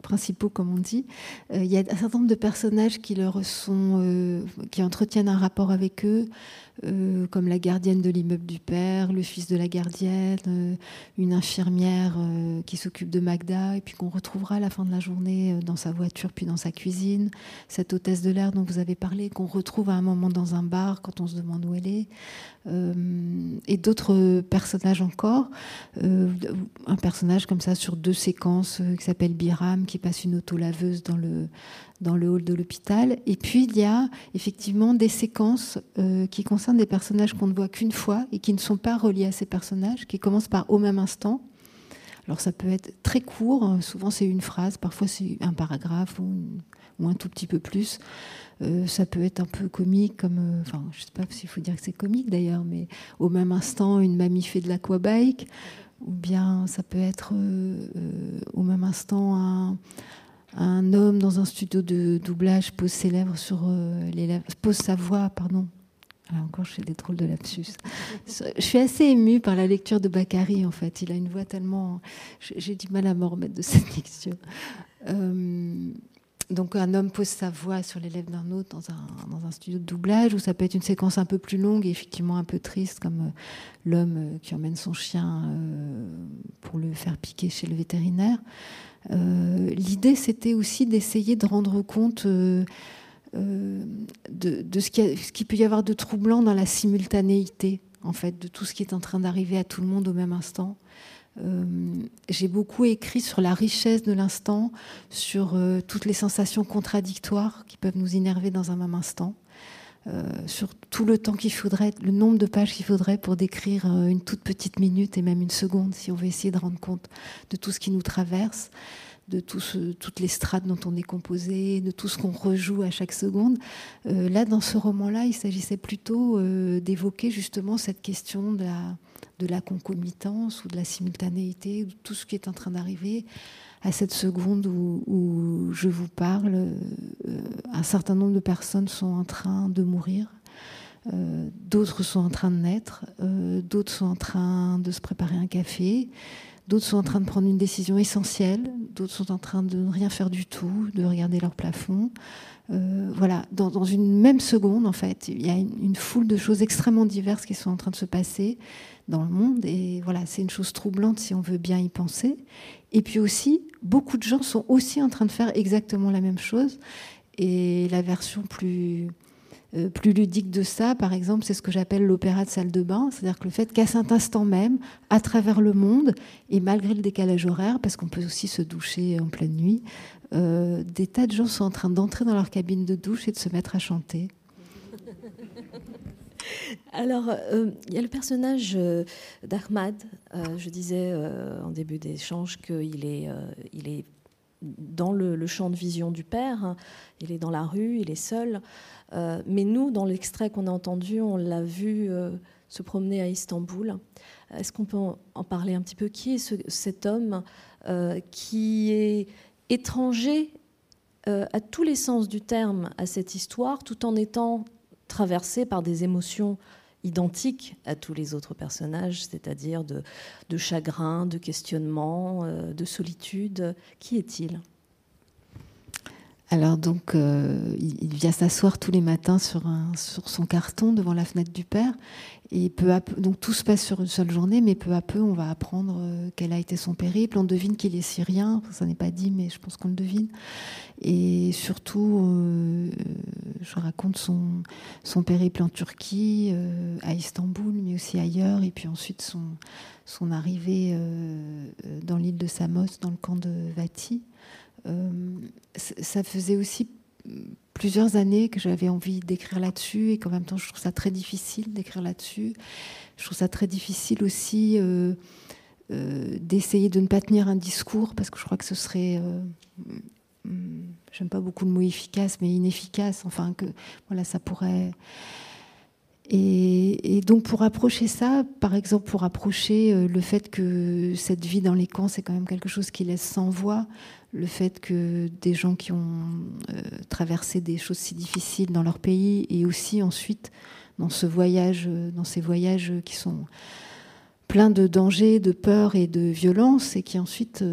principaux, comme on dit. Euh, il y a un certain nombre de personnages euh, qui entretiennent un rapport avec eux. Euh, comme la gardienne de l'immeuble du père, le fils de la gardienne, euh, une infirmière euh, qui s'occupe de Magda, et puis qu'on retrouvera à la fin de la journée dans sa voiture, puis dans sa cuisine, cette hôtesse de l'air dont vous avez parlé, qu'on retrouve à un moment dans un bar quand on se demande où elle est, et d'autres personnages encore. un personnage comme ça sur deux séquences qui s'appelle Biram, qui passe une auto-laveuse dans le, dans le hall de l'hôpital. Et puis il y a effectivement des séquences euh, qui concernent des personnages qu'on ne voit qu'une fois et qui ne sont pas reliés à ces personnages, qui commencent par au même instant. Alors ça peut être très court, hein. souvent c'est une phrase, parfois c'est un paragraphe ou, un tout petit peu plus. Euh, ça peut être un peu comique, comme, euh, enfin je sais pas s'il faut dire que c'est comique d'ailleurs, mais au même instant une mamie fait de l'aquabike, ou bien ça peut être au même instant un, un homme dans un studio de doublage pose ses lèvres sur euh, les lèvres, pose sa voix, pardon. Là encore, je fais des drôles de lapsus. [laughs] Je suis assez émue par la lecture de Bakary, en fait. Il a une voix tellement. J'ai du mal à me remettre de [laughs] cette lecture. Euh, donc, un homme pose sa voix sur les lèvres d'un autre dans un, dans un, studio de doublage, ou ça peut être une séquence un peu plus longue et effectivement un peu triste, comme euh, l'homme qui emmène son chien pour le faire piquer chez le vétérinaire. Euh, l'idée, c'était aussi d'essayer de rendre compte euh, euh, de, ce, qui ce qui peut y avoir de troublant dans la simultanéité, en fait, de tout ce qui est en train d'arriver à tout le monde au même instant. j'ai beaucoup écrit sur la richesse de l'instant, sur toutes les sensations contradictoires qui peuvent nous énerver dans un même instant. Sur tout le temps qu'il faudrait, le nombre de pages qu'il faudrait pour décrire une toute petite minute et même une seconde, si on veut essayer de rendre compte de tout ce qui nous traverse de toutes les strates dont on est composé, de tout ce qu'on rejoue à chaque seconde. Euh, là, dans ce roman-là, il s'agissait plutôt euh, d'évoquer justement cette question de la, de la concomitance ou de la simultanéité, de tout ce qui est en train d'arriver à cette seconde où, je vous parle. Euh, un certain nombre de personnes sont en train de mourir. d'autres sont en train de naître, d'autres sont en train de se préparer un café, D'autres sont en train de prendre une décision essentielle, d'autres sont en train de ne rien faire du tout, de regarder leur plafond. Euh, voilà, dans, une même seconde, en fait, il y a une, foule de choses extrêmement diverses qui sont en train de se passer dans le monde. Et voilà, c'est une chose troublante si on veut bien y penser. Et puis aussi, beaucoup de gens sont aussi en train de faire exactement la même chose. Et la version plus euh, plus ludique de ça, par exemple, c'est ce que j'appelle l'opéra de salle de bain, c'est-à-dire que le fait qu'à cet instant même, à travers le monde, et malgré le décalage horaire, parce qu'on peut aussi se doucher en pleine nuit, euh, des tas de gens sont en train d'entrer dans leur cabine de douche et de se mettre à chanter. Alors, euh, il y a le personnage d'Ahmad. je disais en début d'échange qu'il est, il est dans le, champ de vision du père. Il est dans la rue, il est seul. Euh, mais nous, dans l'extrait qu'on a entendu, on l'a vu euh, se promener à Istanbul. Est-ce qu'on peut en parler un petit peu? Qui est cet homme euh, qui est étranger à tous les sens du terme à cette histoire, tout en étant traversé par des émotions identiques à tous les autres personnages, c'est-à-dire de, chagrin, de questionnement, de solitude. Qui est-il? Alors donc, euh, il vient s'asseoir tous les matins sur, son carton devant la fenêtre du père. Et peu à peu, donc tout se passe sur une seule journée, mais peu à peu, on va apprendre euh, quel a été son périple. On devine qu'il est syrien, ça n'est pas dit, mais je pense qu'on le devine. Et surtout, euh, je raconte son, périple en Turquie, à Istanbul, mais aussi ailleurs, et puis ensuite son arrivée dans l'île de Samos, dans le camp de Vati. Euh, ça faisait aussi plusieurs années que j'avais envie d'écrire là-dessus et qu'en même temps je trouve ça très difficile d'écrire là-dessus. Je trouve ça très difficile aussi euh, euh, d'essayer de ne pas tenir un discours parce que je crois que ce serait, j'aime pas beaucoup le mot efficace, mais inefficace. Enfin que voilà, ça pourrait. Et, donc pour approcher ça, par exemple pour approcher le fait que cette vie dans les camps, c'est quand même quelque chose qui laisse sans voix, le fait que des gens qui ont euh, traversé des choses si difficiles dans leur pays et aussi ensuite dans ce voyage, dans ces voyages qui sont plein de dangers, de peur et de violence, et qui ensuite,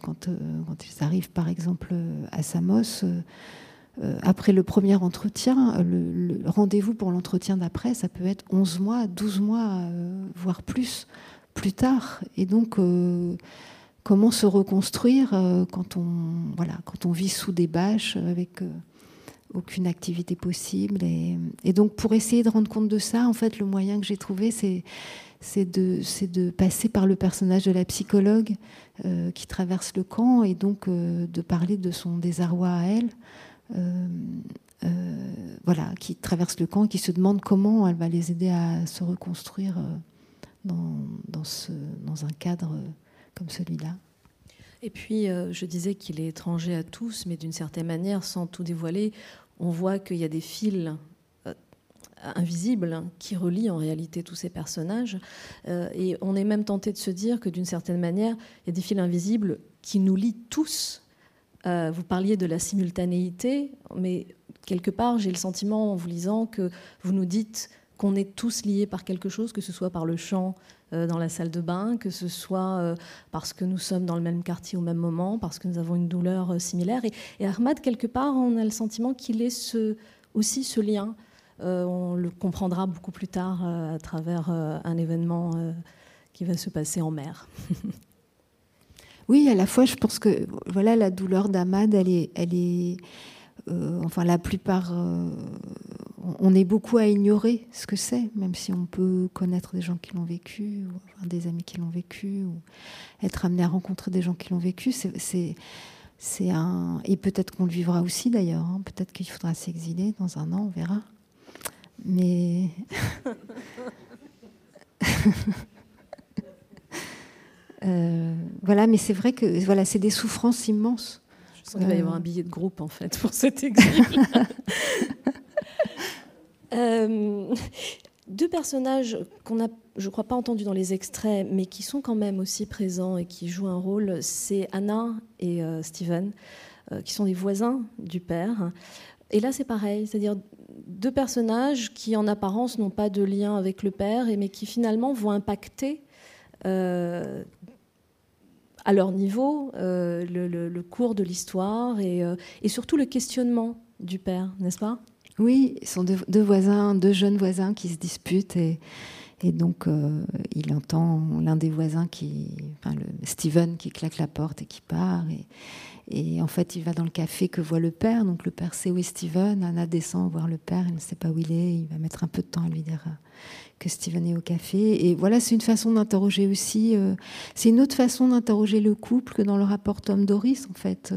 quand, quand, ils arrivent par exemple à Samos, après le premier entretien, le, rendez-vous pour l'entretien d'après, ça peut être 11 mois, 12 mois, voire plus, plus tard. Et donc, comment se reconstruire quand, on, voilà, quand on vit sous des bâches avec aucune activité possible. Et, donc, pour essayer de rendre compte de ça, en fait, le moyen que j'ai trouvé, c'est de, passer par le personnage de la psychologue euh, qui traverse le camp et donc euh, de parler de son désarroi à elle, euh, voilà, qui traverse le camp et qui se demande comment elle va les aider à se reconstruire dans un cadre comme celui-là. Et puis, je disais qu'il est étranger à tous, mais d'une certaine manière, sans tout dévoiler, on voit qu'il y a des fils euh, invisibles qui relient en réalité tous ces personnages. Euh, et on est même tenté de se dire que d'une certaine manière, il y a des fils invisibles qui nous lient tous. Euh, vous parliez de la simultanéité, mais quelque part, j'ai le sentiment en vous lisant que vous nous dites qu'on est tous liés par quelque chose, que ce soit par le chant euh, dans la salle de bain, que ce soit euh, parce que nous sommes dans le même quartier au même moment, parce que nous avons une douleur euh, similaire. Et, Ahmad, quelque part, on a le sentiment qu'il est aussi ce lien. on le comprendra beaucoup plus tard à travers un événement qui va se passer en mer. [laughs] oui, à la fois, je pense que voilà, la douleur d'Ahmad, elle est, elle est enfin la plupart on est beaucoup à ignorer ce que c'est, même si on peut connaître des gens qui l'ont vécu, ou des amis qui l'ont vécu, ou être amené à rencontrer des gens qui l'ont vécu. C'est, et peut-être qu'on le vivra aussi d'ailleurs. Hein. Peut-être qu'il faudra s'exiler dans un an, on verra. Mais [laughs] euh, voilà, mais c'est vrai que voilà, c'est des souffrances immenses. Je sens qu'il va y avoir un billet de groupe en fait pour cet exil. [laughs] Euh, deux personnages qu'on n'a, je crois, pas entendus dans les extraits, mais qui sont quand même aussi présents et qui jouent un rôle, c'est Anna et euh, Steven, euh, qui sont des voisins du père. Et là, c'est pareil, c'est-à-dire deux personnages qui, en apparence, n'ont pas de lien avec le père, mais qui finalement vont impacter à leur niveau le, cours de l'histoire et, et surtout le questionnement du père, n'est-ce pas? Oui, ils sont deux, voisins, deux jeunes voisins qui se disputent et, donc euh, il entend l'un des voisins qui, enfin le Steven qui claque la porte et qui part en fait il va dans le café que voit le père. Donc le père sait où est Steven. Anna descend voir le père, elle ne sait pas où il est. Il va mettre un peu de temps à lui dire euh, que Steven est au café. Et voilà, c'est une façon d'interroger aussi. Euh, c'est une autre façon d'interroger le couple que dans le rapport Tom Doris en fait,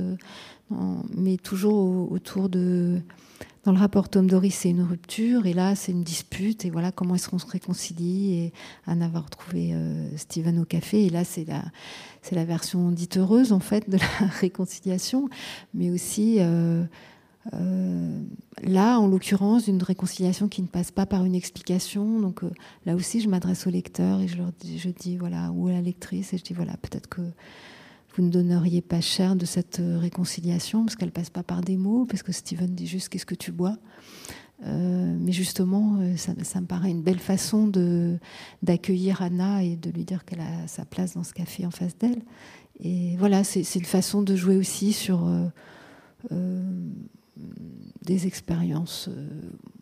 mais toujours autour de dans le rapport Tom Doris, c'est une rupture, et là, c'est une dispute, et voilà comment est-ce qu'on se réconcilie. Et Anna va retrouver euh, Steven au café, et là, c'est la, version dite heureuse, en fait, de la [laughs] réconciliation, mais aussi, euh, euh, là, en l'occurrence, une réconciliation qui ne passe pas par une explication. Donc là aussi, je m'adresse au lecteur, et je leur dis, je dis, voilà, ou à la lectrice, et je dis, voilà, peut-être que vous ne donneriez pas cher de cette euh, réconciliation parce qu'elle passe pas par des mots, parce que Steven dit juste qu'est-ce que tu bois? Euh, mais justement, euh, ça, me paraît une belle façon de d'accueillir Anna et de lui dire qu'elle a sa place dans ce café en face d'elle. Et voilà, c'est une façon de jouer aussi sur des expériences,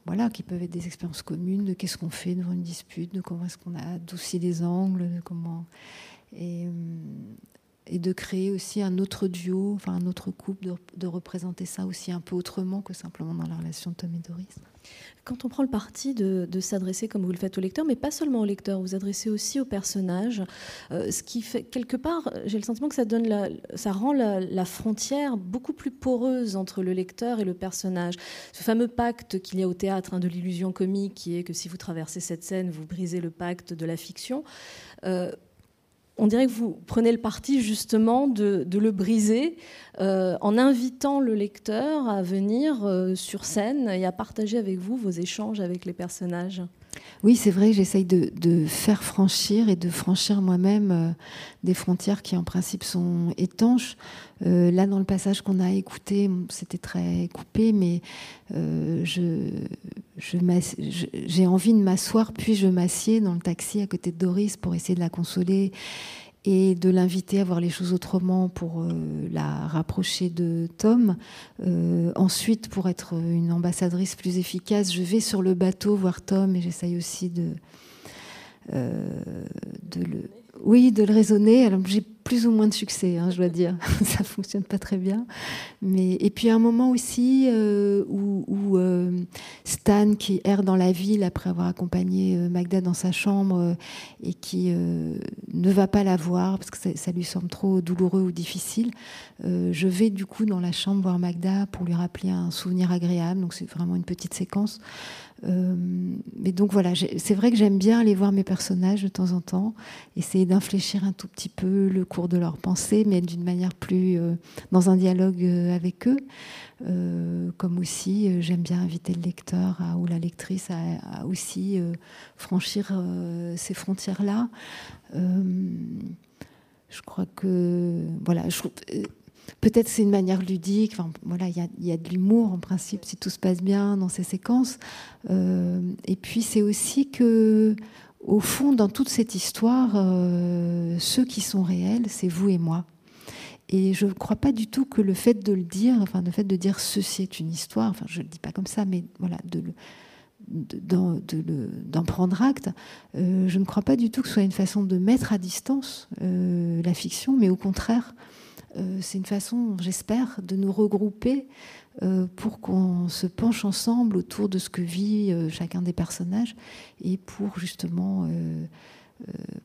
voilà, qui peuvent être des expériences communes de qu'est-ce qu'on fait devant une dispute, de comment est-ce qu'on a adouci les angles, de comment. Et, et de créer aussi un autre duo, enfin un autre couple, de, représenter ça aussi un peu autrement que simplement dans la relation de Tom et Doris. Quand on prend le parti de, s'adresser comme vous le faites au lecteur, mais pas seulement au lecteur, vous adressez aussi au personnage, euh, ce qui fait quelque part, j'ai le sentiment que ça, donne ça rend la, frontière beaucoup plus poreuse entre le lecteur et le personnage. Ce fameux pacte qu'il y a au théâtre hein, de l'illusion comique, qui est que si vous traversez cette scène, vous brisez le pacte de la fiction. Euh, on dirait que vous prenez le parti justement de, le briser euh, en invitant le lecteur à venir euh, sur scène et à partager avec vous vos échanges avec les personnages. Oui, c'est vrai, j'essaye de, faire franchir et de franchir moi-même euh, des frontières qui en principe sont étanches. Euh, là, dans le passage qu'on a écouté, c'était très coupé, mais euh, j'ai envie de m'asseoir, puis je m'assieds dans le taxi à côté de Doris pour essayer de la consoler et de l'inviter à voir les choses autrement pour euh, la rapprocher de Tom. Euh, ensuite, pour être une ambassadrice plus efficace, je vais sur le bateau voir Tom et j'essaye aussi de, euh, de le oui, de le raisonner. Alors j'ai plus ou moins de succès, hein, je dois dire. [laughs] Ça fonctionne pas très bien. Mais et puis un moment aussi euh, où, euh, Stan, qui erre dans la ville après avoir accompagné euh, Magda dans sa chambre et qui ne va pas la voir parce que ça, lui semble trop douloureux ou difficile, je vais du coup dans la chambre voir Magda pour lui rappeler un souvenir agréable. Donc c'est vraiment une petite séquence. Euh, mais donc voilà, c'est vrai que j'aime bien aller voir mes personnages de temps en temps, essayer d'infléchir un tout petit peu le cours de leur pensée, mais d'une manière plus euh, dans un dialogue euh, avec eux. comme aussi, j'aime bien inviter le lecteur ou la lectrice à, aussi franchir ces frontières-là. je crois que voilà, je, Peut-être c'est une manière ludique. Enfin, voilà, il y, a, de l'humour en principe si tout se passe bien dans ces séquences. Euh, et puis c'est aussi que, au fond, dans toute cette histoire, euh, ceux qui sont réels, c'est vous et moi. Et je ne crois pas du tout que le fait de le dire, enfin le fait de dire ceci est une histoire, enfin je ne le dis pas comme ça, mais voilà, de d'en prendre acte, euh, je ne crois pas du tout que ce soit une façon de mettre à distance la fiction, mais au contraire, c'est une façon, j'espère, de nous regrouper euh, pour qu'on se penche ensemble autour de ce que vit euh, chacun des personnages et pour justement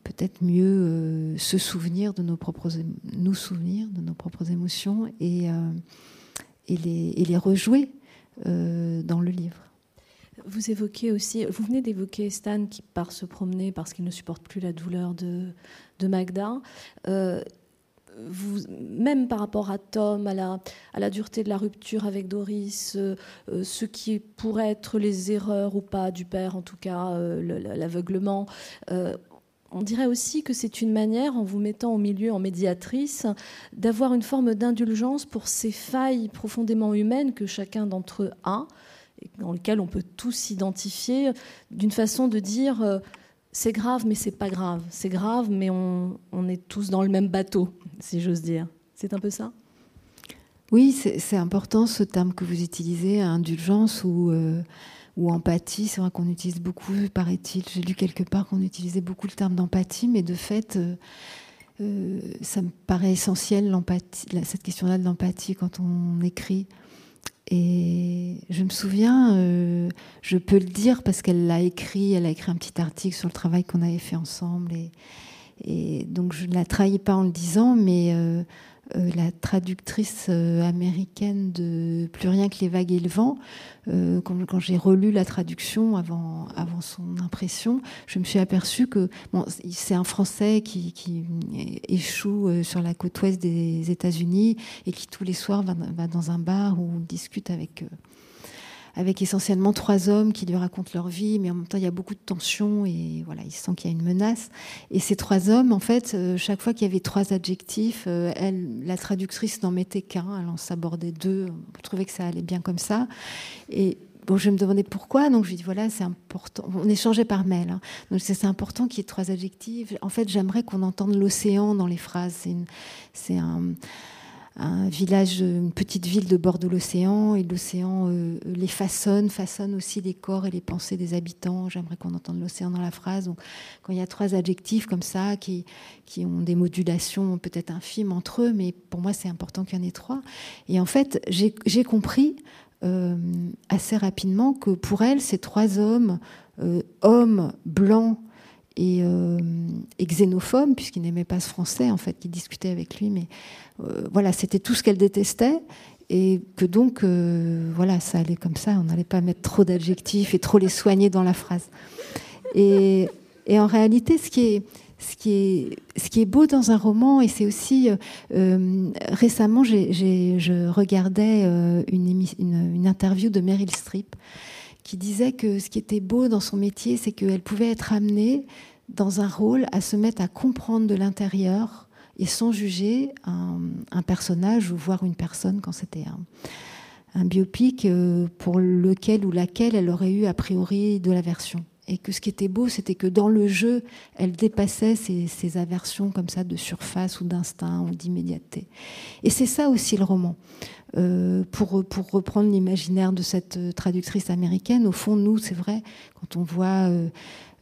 peut-être mieux se souvenir de nos propres, nous souvenir de nos propres émotions et, les, rejouer dans le livre. Vous évoquez aussi, vous venez d'évoquer Stan qui part se promener parce qu'il ne supporte plus la douleur de Magda même par rapport à Tom, à la, à la dureté de la rupture avec Doris, euh, euh, ce qui pourrait être les erreurs ou pas du père, en tout cas euh, l'aveuglement, on dirait aussi que c'est une manière, en vous mettant au milieu en médiatrice, d'avoir une forme d'indulgence pour ces failles profondément humaines que chacun d'entre eux a, et dans lesquelles on peut tous s'identifier, d'une façon de dire c'est grave, mais c'est pas grave. C'est grave, mais on, est tous dans le même bateau, si j'ose dire. C'est un peu ça? Oui, c'est important ce terme que vous utilisez, indulgence ou, euh, ou empathie. C'est vrai qu'on utilise beaucoup, paraît-il. J'ai lu quelque part qu'on utilisait beaucoup le terme d'empathie, mais de fait, euh, euh, ça me paraît essentiel, cette question-là de l'empathie quand on écrit. Et je me souviens, euh, je peux le dire parce qu'elle l'a écrit, elle a écrit un petit article sur le travail qu'on avait fait ensemble. Et, donc je ne la trahis pas en le disant, mais euh, euh, la traductrice euh, américaine de Plus rien que les vagues et le vent, euh, quand, j'ai relu la traduction avant, avant son impression, je me suis aperçue que c'est un Français qui, échoue sur la côte ouest des États-Unis et qui tous les soirs va, dans un bar où discute avec avec essentiellement trois hommes qui lui racontent leur vie, mais en même temps il y a beaucoup de tensions et voilà, il sent qu'il y a une menace. Et ces trois hommes, en fait, euh, chaque fois qu'il y avait trois adjectifs, euh, elle, la traductrice n'en mettait qu'un, elle en s'abordait deux. Je trouvais que ça allait bien comme ça. Et Bon, je me demandais pourquoi, donc je lui dis voilà, c'est important. On échangeait par mail, hein. donc c'est important qu'il y ait trois adjectifs. En fait, j'aimerais qu'on entende l'océan dans les phrases. C'est un, un village, une petite ville de bord de l'océan, et l'océan euh, les façonne, façonne aussi les corps et les pensées des habitants. J'aimerais qu'on entende l'océan dans la phrase. Donc, quand il y a trois adjectifs comme ça, qui, qui ont des modulations peut-être infimes entre eux, mais pour moi, c'est important qu'il y en ait trois. Et en fait, j'ai compris euh, assez rapidement que pour elle, ces trois hommes, euh, hommes blancs, et, euh, et xénophobe, puisqu'il n'aimait pas ce français, en fait, qui discutait avec lui. Mais euh, voilà, c'était tout ce qu'elle détestait. Et que donc, euh, voilà, ça allait comme ça. On n'allait pas mettre trop d'adjectifs et trop les soigner dans la phrase. Et, en réalité, ce qui est, ce qui est, ce qui est beau dans un roman, et c'est aussi récemment, j'ai, je regardais une, une, une, interview de Meryl Streep qui disait que ce qui était beau dans son métier, c'est qu'elle pouvait être amenée dans un rôle à se mettre à comprendre de l'intérieur et sans juger un, personnage ou voir une personne quand c'était un, un, biopic euh, pour lequel ou laquelle elle aurait eu a priori de l'aversion. Et que ce qui était beau, c'était que dans le jeu, elle dépassait ces, aversions comme ça de surface ou d'instinct ou d'immédiateté. Et c'est ça aussi le roman. Euh, pour, pour reprendre l'imaginaire de cette traductrice américaine, au fond, nous, c'est vrai, quand on voit... Euh,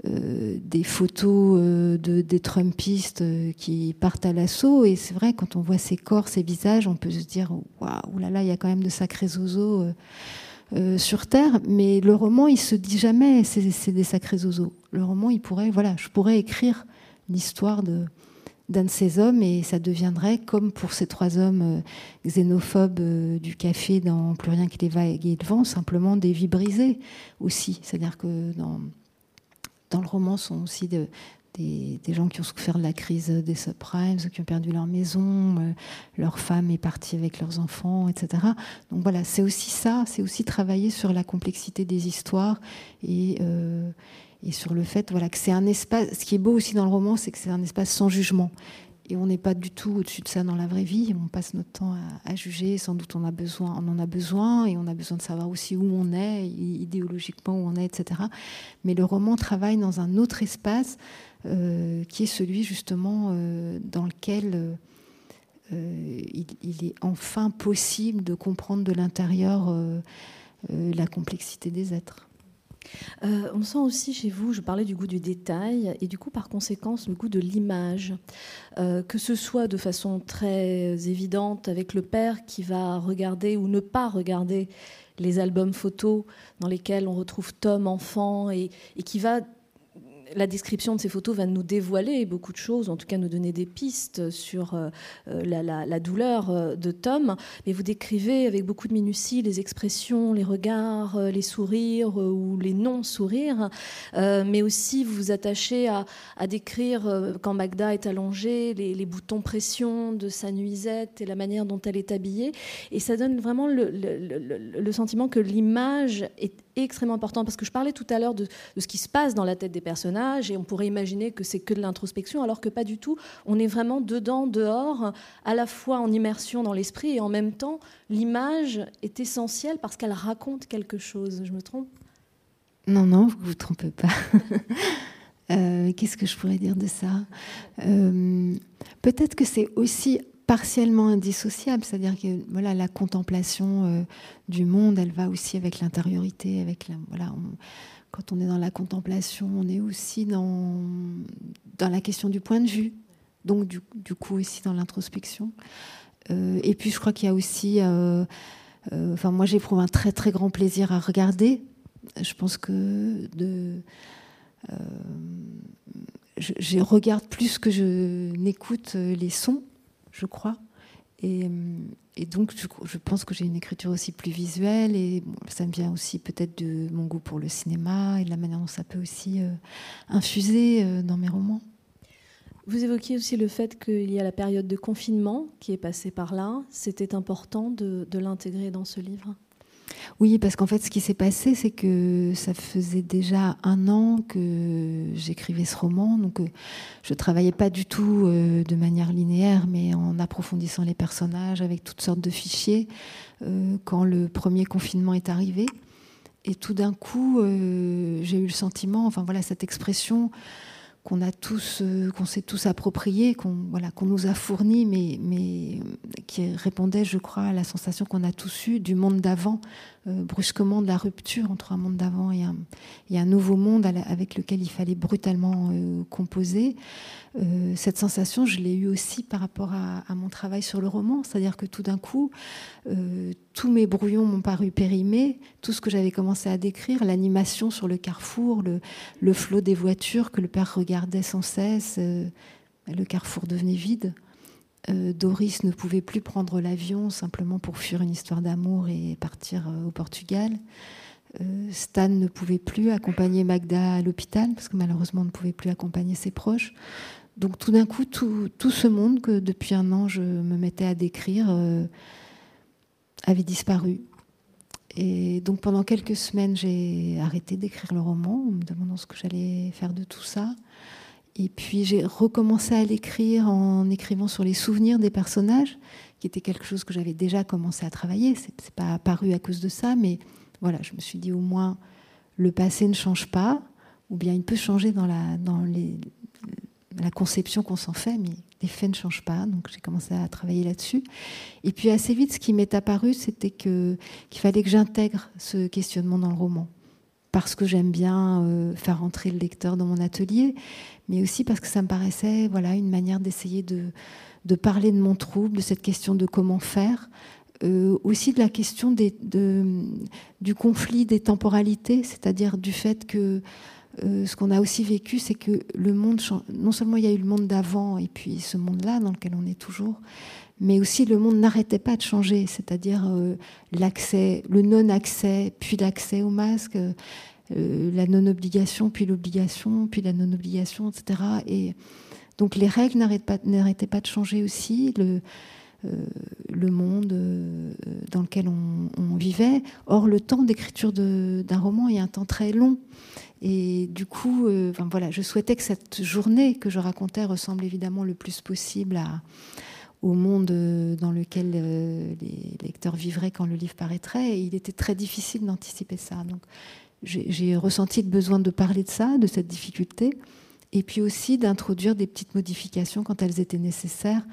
euh, des photos euh, de, des Trumpistes euh, qui partent à l'assaut. Et c'est vrai, quand on voit ces corps, ces visages, on peut se dire waouh, là là, il y a quand même de sacrés zozos sur Terre. Mais le roman, il se dit jamais c'est des sacrés zozos. Le roman, il pourrait, voilà, je pourrais écrire l'histoire de d'un de ces hommes et ça deviendrait comme pour ces trois hommes xénophobes du café dans Plus rien qui les va et le vent, simplement des vies brisées aussi. C'est-à-dire que dans dans le roman sont aussi des, gens qui ont souffert de la crise des subprimes, qui ont perdu leur maison, euh, leur femme est partie avec leurs enfants, etc. Donc voilà, c'est aussi ça, c'est aussi travailler sur la complexité des histoires et, euh, et sur le fait voilà, que c'est un espace. Ce qui est beau aussi dans le roman, c'est que c'est un espace sans jugement. Et on n'est pas du tout au-dessus de ça dans la vraie vie. On passe notre temps à, juger. Sans doute, on a besoin, on en a besoin, et on a besoin de savoir aussi où on est, idéologiquement où on est, etc. Mais le roman travaille dans un autre espace euh, qui est celui justement euh, dans lequel euh, il, est enfin possible de comprendre de l'intérieur la complexité des êtres. Euh, on sent aussi chez vous, je parlais du goût du détail et du coup par conséquence le goût de l'image, euh, que ce soit de façon très évidente avec le père qui va regarder ou ne pas regarder les albums photos dans lesquels on retrouve Tom enfant et qui va la description de ces photos va nous dévoiler beaucoup de choses, en tout cas nous donner des pistes sur euh, euh, la, douleur euh, de Tom. Mais vous décrivez avec beaucoup de minutie les expressions, les regards, les sourires ou les non-sourires. mais aussi vous vous attachez à, décrire quand Magda est allongée, les, boutons pression de sa nuisette et la manière dont elle est habillée. Et ça donne vraiment le sentiment que l'image est extrêmement important parce que je parlais tout à l'heure de, ce qui se passe dans la tête des personnages et on pourrait imaginer que c'est que de l'introspection alors que pas du tout. On est vraiment dedans, dehors, à la fois en immersion dans l'esprit et en même temps l'image est essentielle parce qu'elle raconte quelque chose. Je me trompe? Non, non, vous vous trompez pas. [laughs] Euh, qu'est-ce que je pourrais dire de ça? Euh, Peut-être que c'est aussi partiellement indissociable, c'est-à-dire que voilà, la contemplation euh, du monde, elle va aussi avec l'intériorité, avec la, voilà, quand on est dans la contemplation, on est aussi dans, dans la question du point de vue, donc du, du coup aussi dans l'introspection. Euh, et puis je crois qu'il y a aussi, euh, enfin moi j'éprouve un très très grand plaisir à regarder. Je pense que de je, regarde plus que je n'écoute les sons je crois. Et, donc, je, pense que j'ai une écriture aussi plus visuelle et ça me vient aussi peut-être de mon goût pour le cinéma et de la manière dont ça peut aussi euh, infuser euh, dans mes romans. Vous évoquiez aussi le fait qu'il y a la période de confinement qui est passée par là. C'était important de l'intégrer dans ce livre? Oui, parce qu'en fait, ce qui s'est passé, c'est que ça faisait déjà un an que j'écrivais ce roman. Donc, euh, je travaillais pas du tout euh, de manière linéaire, mais en approfondissant les personnages avec toutes sortes de fichiers. Euh, quand le premier confinement est arrivé, et tout d'un coup, j'ai eu le sentiment, enfin voilà, cette expression qu'on a tous, qu'on s'est tous approprié, qu'on voilà, qu'on nous a fourni, mais, mais qui répondait, je crois, à la sensation qu'on a tous eue du monde d'avant, euh, brusquement de la rupture entre un monde d'avant et un, nouveau monde avec lequel il fallait brutalement euh, composer. cette sensation, je l'ai eue aussi par rapport à, mon travail sur le roman, c'est-à-dire que tout d'un coup, tous mes brouillons m'ont paru périmés, tout ce que j'avais commencé à décrire, l'animation sur le carrefour, le, flot des voitures que le père regardait sans cesse, euh, le carrefour devenait vide. Euh, Doris ne pouvait plus prendre l'avion simplement pour fuir une histoire d'amour et partir euh, au Portugal. Stan ne pouvait plus accompagner Magda à l'hôpital parce que malheureusement on ne pouvait plus accompagner ses proches. Donc tout d'un coup, tout, tout, ce monde que depuis un an je me mettais à décrire avait disparu. Et donc pendant quelques semaines, j'ai arrêté d'écrire le roman en me demandant ce que j'allais faire de tout ça. Et puis j'ai recommencé à l'écrire en écrivant sur les souvenirs des personnages, qui était quelque chose que j'avais déjà commencé à travailler. C'est pas apparu à cause de ça, mais voilà, je me suis dit au moins le passé ne change pas, ou bien il peut changer dans la, conception qu'on s'en fait, mais les faits ne changent pas. Donc j'ai commencé à travailler là-dessus. Et puis assez vite, ce qui m'est apparu, c'était qu'il fallait que j'intègre ce questionnement dans le roman, parce que j'aime bien euh, faire entrer le lecteur dans mon atelier, mais aussi parce que ça me paraissait, voilà, une manière d'essayer de parler de mon trouble, de cette question de comment faire, euh, aussi de la question du conflit des temporalités, c'est-à-dire du fait que euh, ce qu'on a aussi vécu, c'est que le monde, non seulement il y a eu le monde d'avant et puis ce monde-là dans lequel on est toujours, mais aussi le monde n'arrêtait pas de changer, c'est-à-dire euh, l'accès, le non-accès, puis l'accès au masque, euh, la non-obligation, puis l'obligation, puis la non-obligation, etc. Et donc les règles n'arrêtaient pas, de changer aussi. Le, le monde dans lequel on, vivait. Or, le temps d'écriture d'un roman est un temps très long. Et du coup, euh, voilà, je souhaitais que cette journée que je racontais ressemble évidemment le plus possible au monde euh, dans lequel euh, les lecteurs vivraient quand le livre paraîtrait. Et il était très difficile d'anticiper ça. Donc, j'ai ressenti le besoin de parler de ça, de cette difficulté, et puis aussi d'introduire des petites modifications quand elles étaient nécessaires.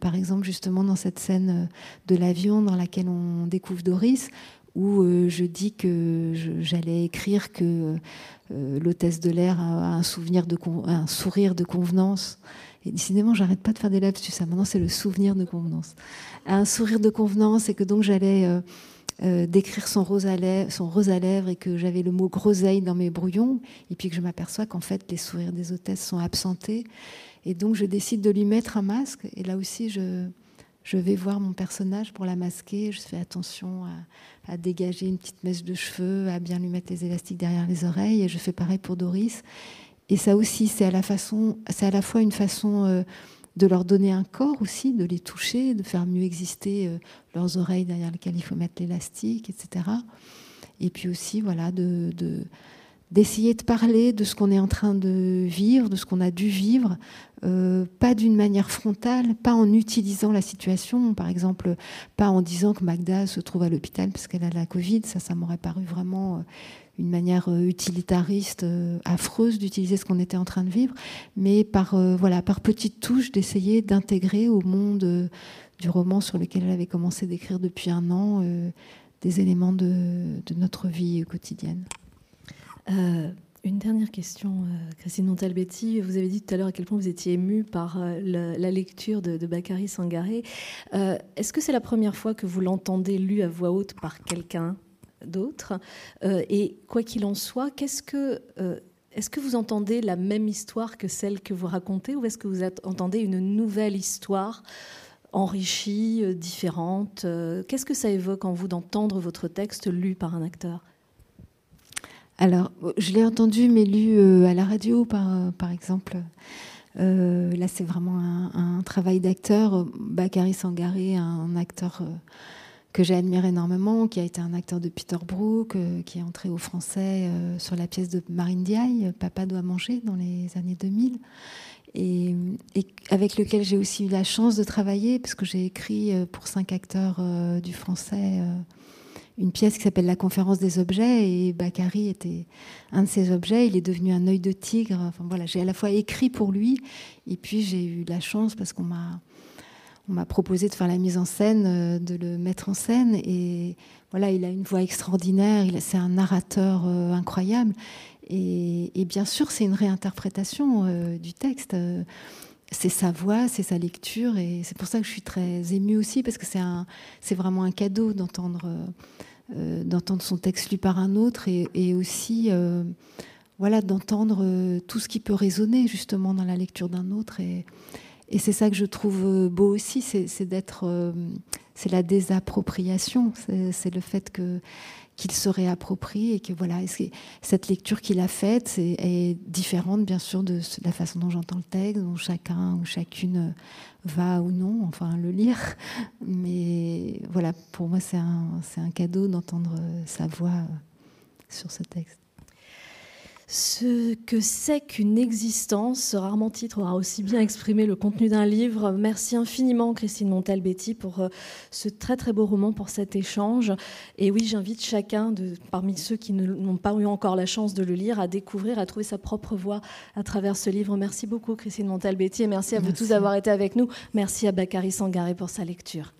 par exemple, justement, dans cette scène de l'avion dans laquelle on découvre Doris, où euh, je dis que j'allais écrire que euh, l'hôtesse de l'air a un sourire de convenance. Et décidément, j'arrête pas de faire des lapsus. Ça, maintenant, c'est le souvenir de convenance. Un sourire de convenance, et que donc j'allais euh, décrire son rose, à lèvres, à et que j'avais le mot groseille dans mes brouillons, et puis que je m'aperçois qu'en fait, les sourires des hôtesses sont absentés. Et donc, je décide de lui mettre un masque. Et là aussi, je, je vais voir mon personnage pour la masquer. Je fais attention à, dégager une petite mèche de cheveux, à bien lui mettre les élastiques derrière les oreilles. Et je fais pareil pour Doris. Et ça aussi, c'est à la façon, à la fois une façon euh, de leur donner un corps aussi, de les toucher, de faire mieux exister euh, leurs oreilles derrière lesquelles il faut mettre l'élastique, etc. Et puis aussi, voilà, de, d'essayer de parler de ce qu'on est en train de vivre, de ce qu'on a dû vivre, euh, pas d'une manière frontale, pas en utilisant la situation, par exemple, pas en disant que Magda se trouve à l'hôpital parce qu'elle a la Covid, ça, ça m'aurait paru vraiment euh, une manière euh, utilitariste, affreuse d'utiliser ce qu'on était en train de vivre, mais par, voilà, par petites touches d'essayer d'intégrer au monde du roman sur lequel elle avait commencé d'écrire depuis un an des éléments de notre vie quotidienne. Euh, une dernière question, euh, Christine Montalbetti. Vous avez dit tout à l'heure à quel point vous étiez émue par euh, la, lecture de, de Bakary Sangaré. Est-ce que c'est la première fois que vous l'entendez lu à voix haute par quelqu'un d'autre? Et quoi qu'il en soit, qu'est-ce que est-ce que vous entendez la même histoire que celle que vous racontez ou est-ce que vous entendez une nouvelle histoire enrichie, différente? Qu'est-ce que ça évoque en vous d'entendre votre texte lu par un acteur? Alors, je l'ai entendu, mais lu euh, à la radio, par, exemple. Euh, là, c'est vraiment un, travail d'acteur. Bakary Sangaré, un acteur euh, que j'ai admiré énormément, qui a été un acteur de Peter Brook, qui est entré au français sur la pièce de Marine Diaye, Papa doit manger, dans les années 2000. Et, et avec lequel j'ai aussi eu la chance de travailler, parce que j'ai écrit pour cinq acteurs du français une pièce qui s'appelle La conférence des objets et Bakary était un de ces objets. Il est devenu un œil de tigre. Enfin voilà, j'ai à la fois écrit pour lui et puis j'ai eu la chance parce qu'on m'a on m'a proposé de faire la mise en scène, euh, de le mettre en scène et voilà, il a une voix extraordinaire. C'est un narrateur euh, incroyable et, bien sûr c'est une réinterprétation euh, du texte c'est sa voix, c'est sa lecture, et c'est pour ça que je suis très émue aussi, parce que c'est vraiment un cadeau d'entendre, euh, euh, d'entendre son texte lu par un autre, et, aussi, euh, voilà, d'entendre tout ce qui peut résonner justement dans la lecture d'un autre, et, c'est ça que je trouve beau aussi, c'est la désappropriation, c'est le fait que qu'il se réapproprie et que voilà, cette lecture qu'il a faite est, différente bien sûr de la façon dont j'entends le texte, dont chacun ou chacune va ou non, enfin le lire. Mais voilà, pour moi, c'est un, un, cadeau d'entendre sa voix sur ce texte. Ce que c'est qu'une existence, ce rarement titre aura aussi bien exprimé le contenu d'un livre. Merci infiniment Christine Montalbetti pour euh, ce très très beau roman, pour cet échange. Et oui, j'invite chacun de, parmi ceux qui n'ont pas eu encore la chance de le lire à découvrir, à trouver sa propre voix à travers ce livre. Merci beaucoup Christine Montalbetti et merci à vous tous d'avoir été avec nous. Merci à Bakary Sangaré pour sa lecture.